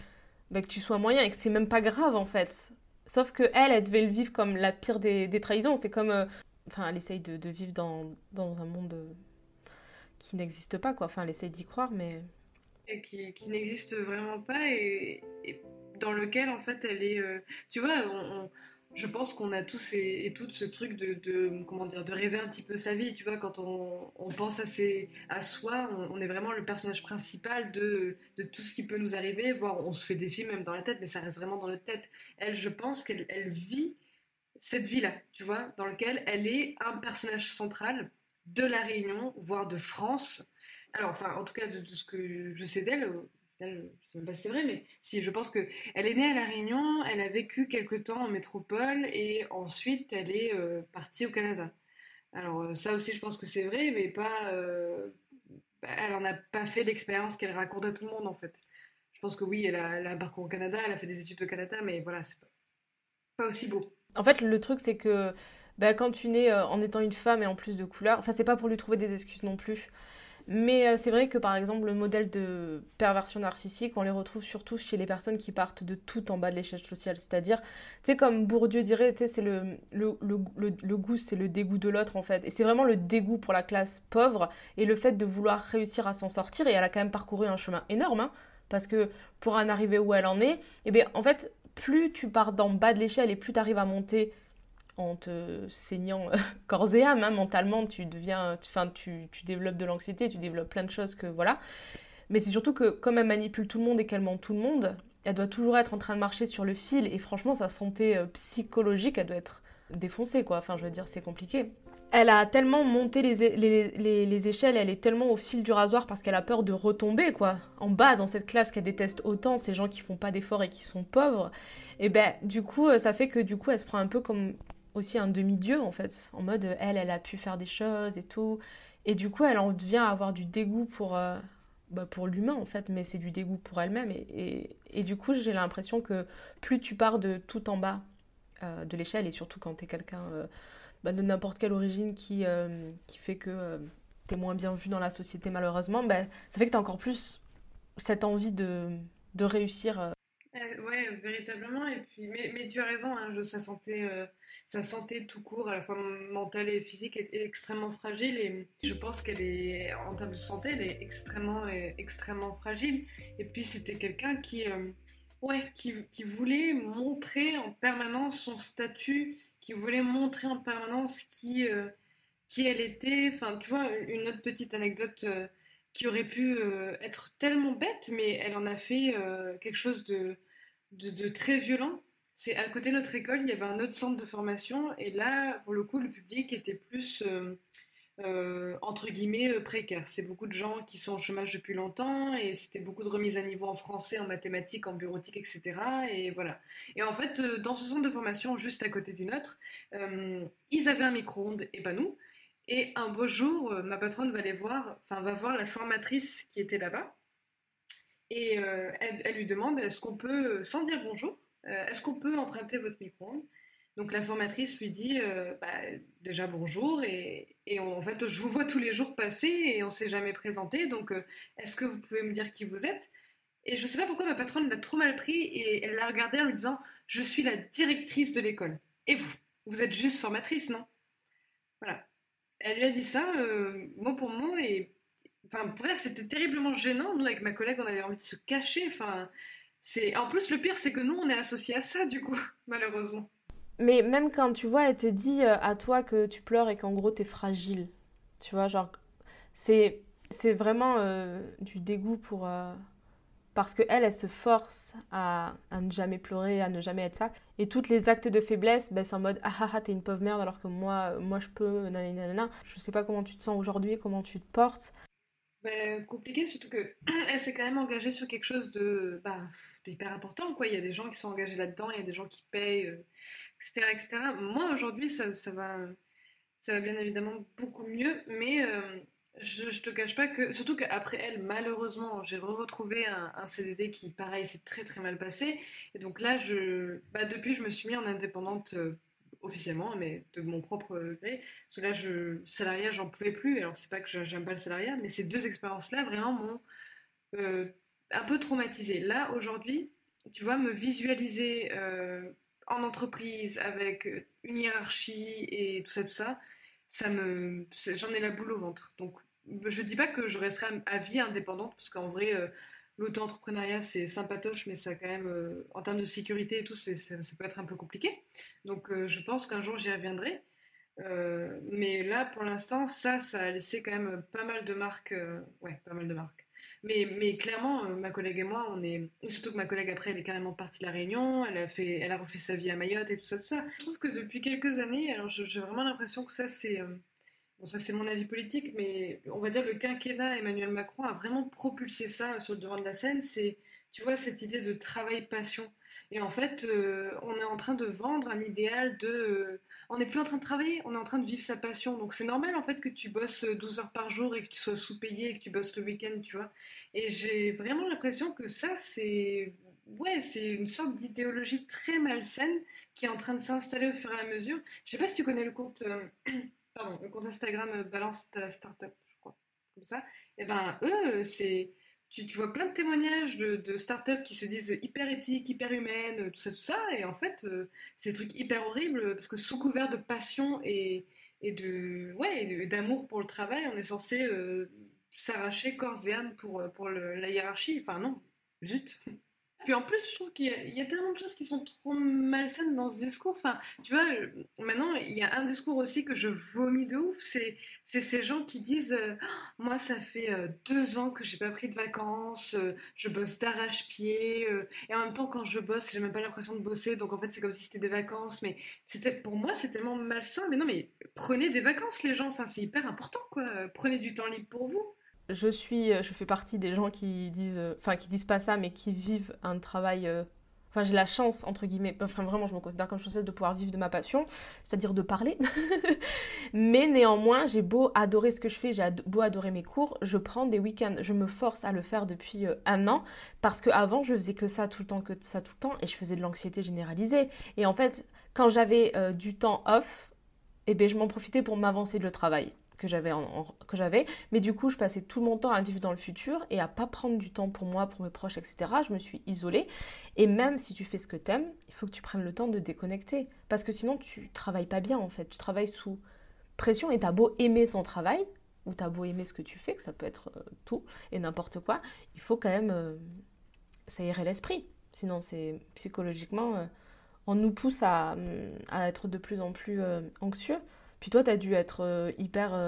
bah, que tu sois moyen et que c'est même pas grave en fait. Sauf que elle, elle devait le vivre comme la pire des, des trahisons. C'est comme euh, Enfin, elle essaye de, vivre dans, dans, un monde qui n'existe pas, quoi. Enfin, elle essaye d'y croire, mais. Qui, n'existe vraiment pas et, dans lequel, en fait, elle est. Euh... Tu vois, je pense qu'on a tous et, et, toutes ce truc de, de, comment dire, de rêver un petit peu sa vie. Tu vois, quand on, pense à, à soi, on, est vraiment le personnage principal de, de tout ce qui peut nous arriver. Voire, on se fait des films même dans la tête, mais ça reste vraiment dans notre tête. Elle, je pense qu'elle elle vit cette vie-là, tu vois, dans laquelle elle est un personnage central de la Réunion, voire de France. Alors, enfin, en tout cas, de, ce que je sais d'elle, je ne sais même pas c'est vrai, mais si, je pense que elle est née à La Réunion, elle a vécu quelque temps en métropole et ensuite elle est euh, partie au Canada. Alors, euh, ça aussi, je pense que c'est vrai, mais pas. Euh, elle n'en a pas fait l'expérience qu'elle raconte à tout le monde, en fait. Je pense que oui, elle a, elle a un parcours au Canada, elle a fait des études au Canada, mais voilà, c'est pas, pas aussi beau. En fait, le truc, c'est que bah, quand tu nais euh, en étant une femme et en plus de couleur, enfin, c'est pas pour lui trouver des excuses non plus. Mais euh, c'est vrai que par exemple, le modèle de perversion narcissique, on les retrouve surtout chez les personnes qui partent de tout en bas de l'échelle sociale. C'est-à-dire, tu sais, comme Bourdieu dirait, tu sais, c'est le, le, le, goût, c'est le dégoût de l'autre en fait. Et c'est vraiment le dégoût pour la classe pauvre et le fait de vouloir réussir à s'en sortir. Et elle a quand même parcouru un chemin énorme, hein, parce que pour en arriver où elle en est, eh bien en fait, plus tu pars d'en bas de l'échelle et plus tu arrives à monter en te saignant [LAUGHS] corps et âme, hein, mentalement, tu deviens, enfin, tu, tu, développes de l'anxiété, tu développes plein de choses que voilà. Mais c'est surtout que comme elle manipule tout le monde et qu'elle ment tout le monde, elle doit toujours être en train de marcher sur le fil et franchement, sa santé euh, psychologique, elle doit être défoncée, quoi. Enfin, je veux dire, c'est compliqué elle a tellement monté les, les, les, les, échelles, elle est tellement au fil du rasoir parce qu'elle a peur de retomber, quoi. En bas, dans cette classe qu'elle déteste autant, ces gens qui font pas d'efforts et qui sont pauvres. Et ben, du coup, euh, ça fait que du coup, elle se prend un peu comme aussi un demi-dieu, en fait. En mode, elle, elle a pu faire des choses et tout. Et du coup, elle en vient à avoir du dégoût pour, euh, bah, pour l'humain, en fait, mais c'est du dégoût pour elle-même. Et, et, du coup, j'ai l'impression que plus tu pars de tout en bas euh, de l'échelle, et surtout quand t'es quelqu'un euh, bah, de n'importe quelle origine qui, euh, qui fait que euh, tu es moins bien vu dans la société malheureusement, bah, ça fait que tu as encore plus cette envie de, de réussir. Euh. ouais, véritablement. Et puis, mais, mais tu as raison, hein, sa, santé, sa santé tout court, à la fois mentale et physique, est, extrêmement fragile. Et je pense qu'elle est, en termes de santé, elle est extrêmement, euh, extrêmement fragile. Et puis, c'était quelqu'un qui, ouais, qui, qui, voulait montrer en permanence son statut, qui voulait montrer en permanence qui, qui elle était. Enfin, tu vois, une autre petite anecdote qui aurait pu être tellement bête, mais elle en a fait quelque chose de de, très violent. C'est à côté de notre école, il y avait un autre centre de formation, et là, pour le coup, le public était plus euh, euh, entre guillemets euh, précaire. C'est beaucoup de gens qui sont au chômage depuis longtemps, et c'était beaucoup de remises à niveau en français, en mathématiques, en bureautique, etc. Et voilà. Et en fait, dans ce centre de formation, juste à côté du nôtre, ils avaient un micro-ondes, et pas nous. Et un beau jour, ma patronne va les voir, enfin va voir la formatrice qui était là-bas et euh, elle, lui demande est-ce qu'on peut, sans dire bonjour, euh, est-ce qu'on peut emprunter votre micro-ondes? Donc la formatrice lui dit euh, bah, déjà bonjour et, en fait je vous vois tous les jours passer et on s'est jamais présenté donc est-ce que vous pouvez me dire qui vous êtes? Et je sais pas pourquoi ma patronne l'a trop mal pris et elle l'a regardé en lui disant je suis la directrice de l'école. Et vous Vous êtes juste formatrice, non? Voilà. Elle lui a dit ça mot pour mot et Enfin, bref, c'était terriblement gênant. Nous, avec ma collègue, on avait envie de se cacher. Enfin, c'est. En plus, le pire, c'est que nous, on est associés à ça, du coup, [LAUGHS] malheureusement. Mais même quand tu vois, elle te dit euh, à toi que tu pleures et qu'en gros, t'es fragile. Tu vois, genre, c'est c'est vraiment euh, du dégoût pour. Euh, parce qu'elle, elle se force à, à, ne jamais pleurer, à ne jamais être ça. Et toutes les actes de faiblesse, ben, c'est en mode ah ah ah, t'es une pauvre merde alors que moi, moi je peux, nanana. Je sais pas comment tu te sens aujourd'hui, comment tu te portes. Ben, compliqué, surtout que [CLEARS THROAT] elle s'est quand même engagée sur quelque chose de bah, d'hyper important. Quoi. Il y a des gens qui sont engagés là-dedans, il y a des gens qui payent, etc., euh, etc. Moi, aujourd'hui, ça, va, ça va bien évidemment beaucoup mieux, mais euh, je, je te cache pas que, surtout qu'après elle, malheureusement, j'ai retrouvé un, un, CDD qui, pareil, s'est très très mal passé. Et donc là, je, bah, depuis, je me suis mis en indépendante euh, officiellement, mais de mon propre gré. Parce que là, je, salariat, j'en pouvais plus. Alors, c'est pas que j'aime pas le salariat, mais ces deux expériences-là, vraiment, m'ont euh, un peu traumatisé. Là, aujourd'hui, tu vois, me visualiser euh, en entreprise avec une hiérarchie et tout ça, tout ça, ça me, j'en ai la boule au ventre. Donc, je dis pas que je resterai à vie indépendante, parce qu'en vrai, euh, l'auto-entrepreneuriat, c'est sympatoche, mais ça quand même, euh, en termes de sécurité et tout, ça, peut être un peu compliqué. Donc euh, je pense qu'un jour j'y reviendrai. Euh, mais là, pour l'instant, ça, ça a laissé quand même pas mal de marques. ouais, pas mal de marques. Mais, mais clairement, ma collègue et moi, on est. Surtout que ma collègue, après, elle est carrément partie de La Réunion, elle a, fait, elle a refait sa vie à Mayotte et tout ça, tout ça. Je trouve que depuis quelques années, alors j'ai vraiment l'impression que ça, c'est Bon, ça c'est mon avis politique, mais on va dire le quinquennat Emmanuel Macron a vraiment propulsé ça sur le devant de la scène. C'est, tu vois, cette idée de travail-passion. Et en fait, euh, on est en train de vendre un idéal de... Euh, on n'est plus en train de travailler, on est en train de vivre sa passion. Donc c'est normal en fait que tu bosses 12 heures par jour et que tu sois sous-payé et que tu bosses le week-end, tu vois. Et j'ai vraiment l'impression que ça, c'est... Ouais, c'est une sorte d'idéologie très malsaine qui est en train de s'installer au fur et à mesure. Je sais pas si tu connais le compte... Euh, pardon, le compte Instagram euh, Balance ta startup, je crois, comme ça, et eh ben eux, c'est. Tu, tu, vois plein de témoignages de, de startups qui se disent hyper éthiques, hyper humaines, tout ça, tout ça, et en fait, euh, c'est des trucs hyper horribles parce que sous couvert de passion et, et de ouais, d'amour pour le travail, on est censé euh, s'arracher corps et âme pour, pour la hiérarchie. Enfin, non, zut. [LAUGHS] Puis en plus, je trouve qu'il y, a tellement de choses qui sont trop malsaines dans ce discours. Enfin, tu vois, maintenant, il y a un discours aussi que je vomis de ouf. C'est, ces gens qui disent euh, Moi, ça fait euh, deux ans que j'ai pas pris de vacances, euh, je bosse d'arrache-pied, et en même temps, quand je bosse, j'ai même pas l'impression de bosser, donc en fait, c'est comme si c'était des vacances. Mais c'était, pour moi, c'est tellement malsain. Mais non, mais prenez des vacances, les gens. Enfin, c'est hyper important, quoi. Prenez du temps libre pour vous je suis, euh, je fais partie des gens qui disent, euh, enfin qui disent pas ça, mais qui vivent un travail. Euh, enfin, j'ai la chance entre guillemets. Enfin, vraiment, je me considère comme chanceuse de pouvoir vivre de ma passion, c'est-à-dire de parler. [LAUGHS] mais néanmoins, j'ai beau adorer ce que je fais, j'ai beau adorer mes cours, je prends des week-ends, je me force à le faire depuis un an parce que avant, je faisais que ça tout le temps, que ça tout le temps, et je faisais de l'anxiété généralisée. Et en fait, quand j'avais du temps off, eh ben, je m'en profitais pour m'avancer le travail. Que j'avais, que j'avais. Mais du coup, je passais tout mon temps à vivre dans le futur et à pas prendre du temps pour moi, pour mes proches, etc. Je me suis isolée. Et même si tu fais ce que t'aimes, il faut que tu prennes le temps de déconnecter. Parce que sinon, tu travailles pas bien, en fait. Tu travailles sous pression et t'as beau aimer ton travail, ou t'as beau aimer ce que tu fais, que ça peut être euh, tout et n'importe quoi, il faut quand même euh, s'aérer l'esprit. Sinon, c'est psychologiquement, euh, on nous pousse à, à, être de plus en plus anxieux. Puis toi, tu as dû être hyper.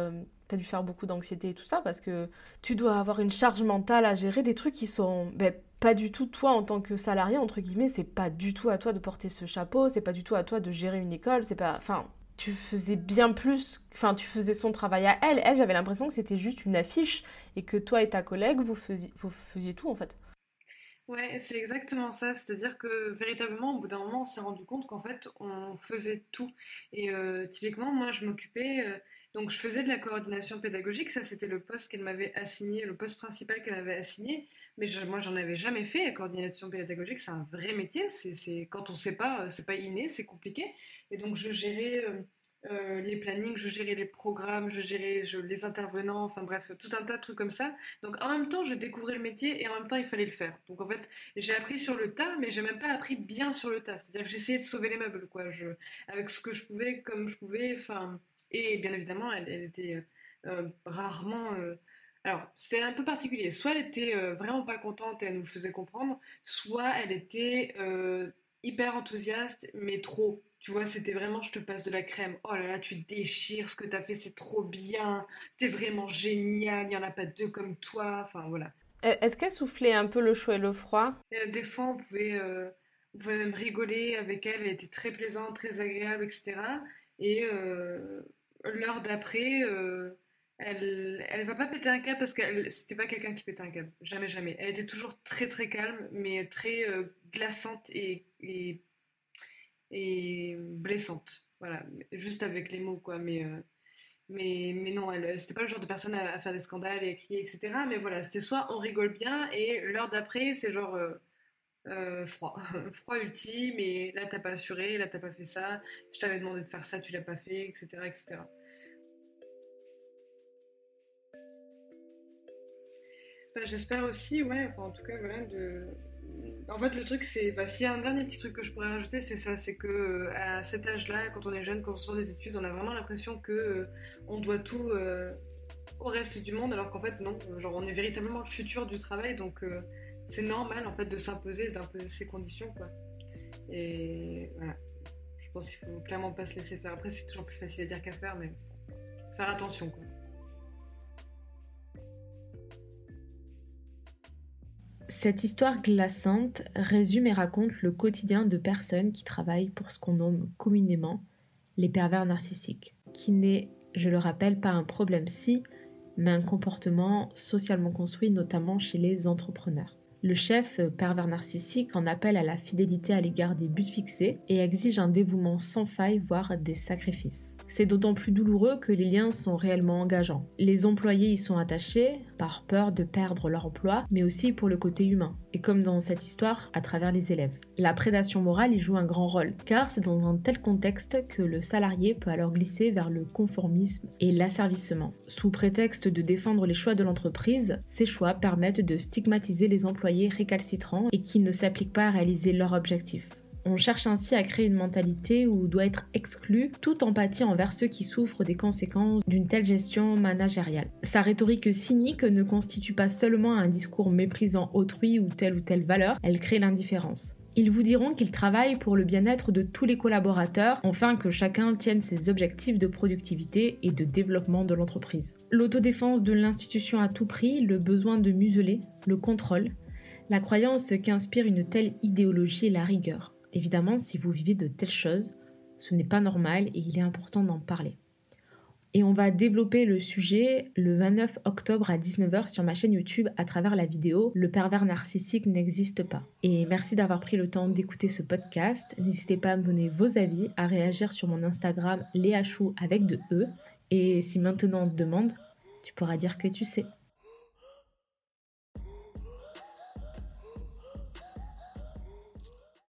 tu as dû faire beaucoup d'anxiété et tout ça parce que tu dois avoir une charge mentale à gérer des trucs qui sont ben, pas du tout toi en tant que salarié, entre guillemets. C'est pas du tout à toi de porter ce chapeau, c'est pas du tout à toi de gérer une école, c'est pas. Enfin, tu faisais bien plus, enfin tu faisais son travail à elle. Elle, j'avais l'impression que c'était juste une affiche et que toi et ta collègue, vous faisiez, vous faisiez tout en fait. Ouais, c'est exactement ça. C'est-à-dire que véritablement, au bout d'un moment, on s'est rendu compte qu'en fait, on faisait tout. Et euh, typiquement, moi, je m'occupais. Euh, donc, je faisais de la coordination pédagogique. Ça, c'était le poste qu'elle m'avait assigné, le poste principal qu'elle m'avait assigné. Mais je, moi, j'en avais jamais fait. La coordination pédagogique, c'est un vrai métier. C'est quand on ne sait pas, c'est pas inné, c'est compliqué. Et donc, je gérais. Euh, euh, les plannings, je gérais les programmes, je gérais les intervenants, enfin bref, tout un tas de trucs comme ça. Donc en même temps, je découvrais le métier et en même temps, il fallait le faire. Donc en fait, j'ai appris sur le tas, mais j'ai même pas appris bien sur le tas. C'est-à-dire que j'essayais de sauver les meubles, quoi, avec ce que je pouvais, comme je pouvais. Enfin, et bien évidemment, elle, était euh, rarement. Euh, alors, c'est un peu particulier. Soit elle était vraiment pas contente et elle nous faisait comprendre, soit elle était hyper enthousiaste, mais trop. Tu vois, c'était vraiment, je te passe de la crème. Oh là là, tu déchires, ce que t'as fait, c'est trop bien. T'es vraiment génial, il n'y en a pas deux comme toi. Enfin, voilà. Est-ce qu'elle soufflait un peu le chaud et le froid? Euh, Des fois, on pouvait, euh, on pouvait même rigoler avec elle. Elle était très plaisante, très agréable, etc. Et euh, l'heure d'après, elle, elle va pas péter un câble parce que c'était pas quelqu'un qui pétait un câble. Jamais, jamais. Elle était toujours très, très calme, mais très glaçante et, et et blessante. Voilà, juste avec les mots, quoi. Mais, euh, mais, mais non, elle, c'était pas le genre de personne à, faire des scandales et à crier, etc. Mais voilà, c'était soit on rigole bien et l'heure d'après, c'est genre euh, euh, froid. [LAUGHS] froid ultime et là, t'as pas assuré, là, t'as pas fait ça, je t'avais demandé de faire ça, tu l'as pas fait, etc. etc. Bah, j'espère aussi, ouais, en tout cas, voilà, de, en fait, le truc, c'est. Bah, S'il y a un dernier petit truc que je pourrais rajouter, c'est ça c'est que euh, à cet âge-là, quand on est jeune, quand on sort des études, on a vraiment l'impression que euh, on doit tout euh, au reste du monde, alors qu'en fait, non. Genre, on est véritablement le futur du travail, donc c'est normal, en fait, de s'imposer, d'imposer ses conditions, quoi. Et voilà. Je pense qu'il faut clairement pas se laisser faire. Après, c'est toujours plus facile à dire qu'à faire, mais faire attention, quoi. Cette histoire glaçante résume et raconte le quotidien de personnes qui travaillent pour ce qu'on nomme communément les pervers narcissiques, qui n'est, je le rappelle, pas un problème si, mais un comportement socialement construit notamment chez les entrepreneurs. Le chef pervers narcissique en appelle à la fidélité à l'égard des buts fixés et exige un dévouement sans faille, voire des sacrifices. C'est d'autant plus douloureux que les liens sont réellement engageants. Les employés y sont attachés par peur de perdre leur emploi, mais aussi pour le côté humain. Et comme dans cette histoire, à travers les élèves. La prédation morale y joue un grand rôle, car c'est dans un tel contexte que le salarié peut alors glisser vers le conformisme et l'asservissement. Sous prétexte de défendre les choix de l'entreprise, ces choix permettent de stigmatiser les employés récalcitrants et qui ne s'appliquent pas à réaliser leur objectif. On cherche ainsi à créer une mentalité où doit être exclu toute empathie envers ceux qui souffrent des conséquences d'une telle gestion managériale. Sa rhétorique cynique ne constitue pas seulement un discours méprisant autrui ou telle ou telle valeur, elle crée l'indifférence. Ils vous diront qu'ils travaillent pour le bien-être de tous les collaborateurs, afin que chacun tienne ses objectifs de productivité et de développement de l'entreprise. L'autodéfense de l'institution à tout prix, le besoin de museler, le contrôle, la croyance qu'inspire une telle idéologie et la rigueur. Évidemment, si vous vivez de telles choses, ce n'est pas normal et il est important d'en parler. Et on va développer le sujet le 29 octobre à 19h sur ma chaîne YouTube à travers la vidéo Le pervers narcissique n'existe pas. Et merci d'avoir pris le temps d'écouter ce podcast. N'hésitez pas à me donner vos avis, à réagir sur mon Instagram Léachou avec de E. Et si maintenant on te demande, tu pourras dire que tu sais.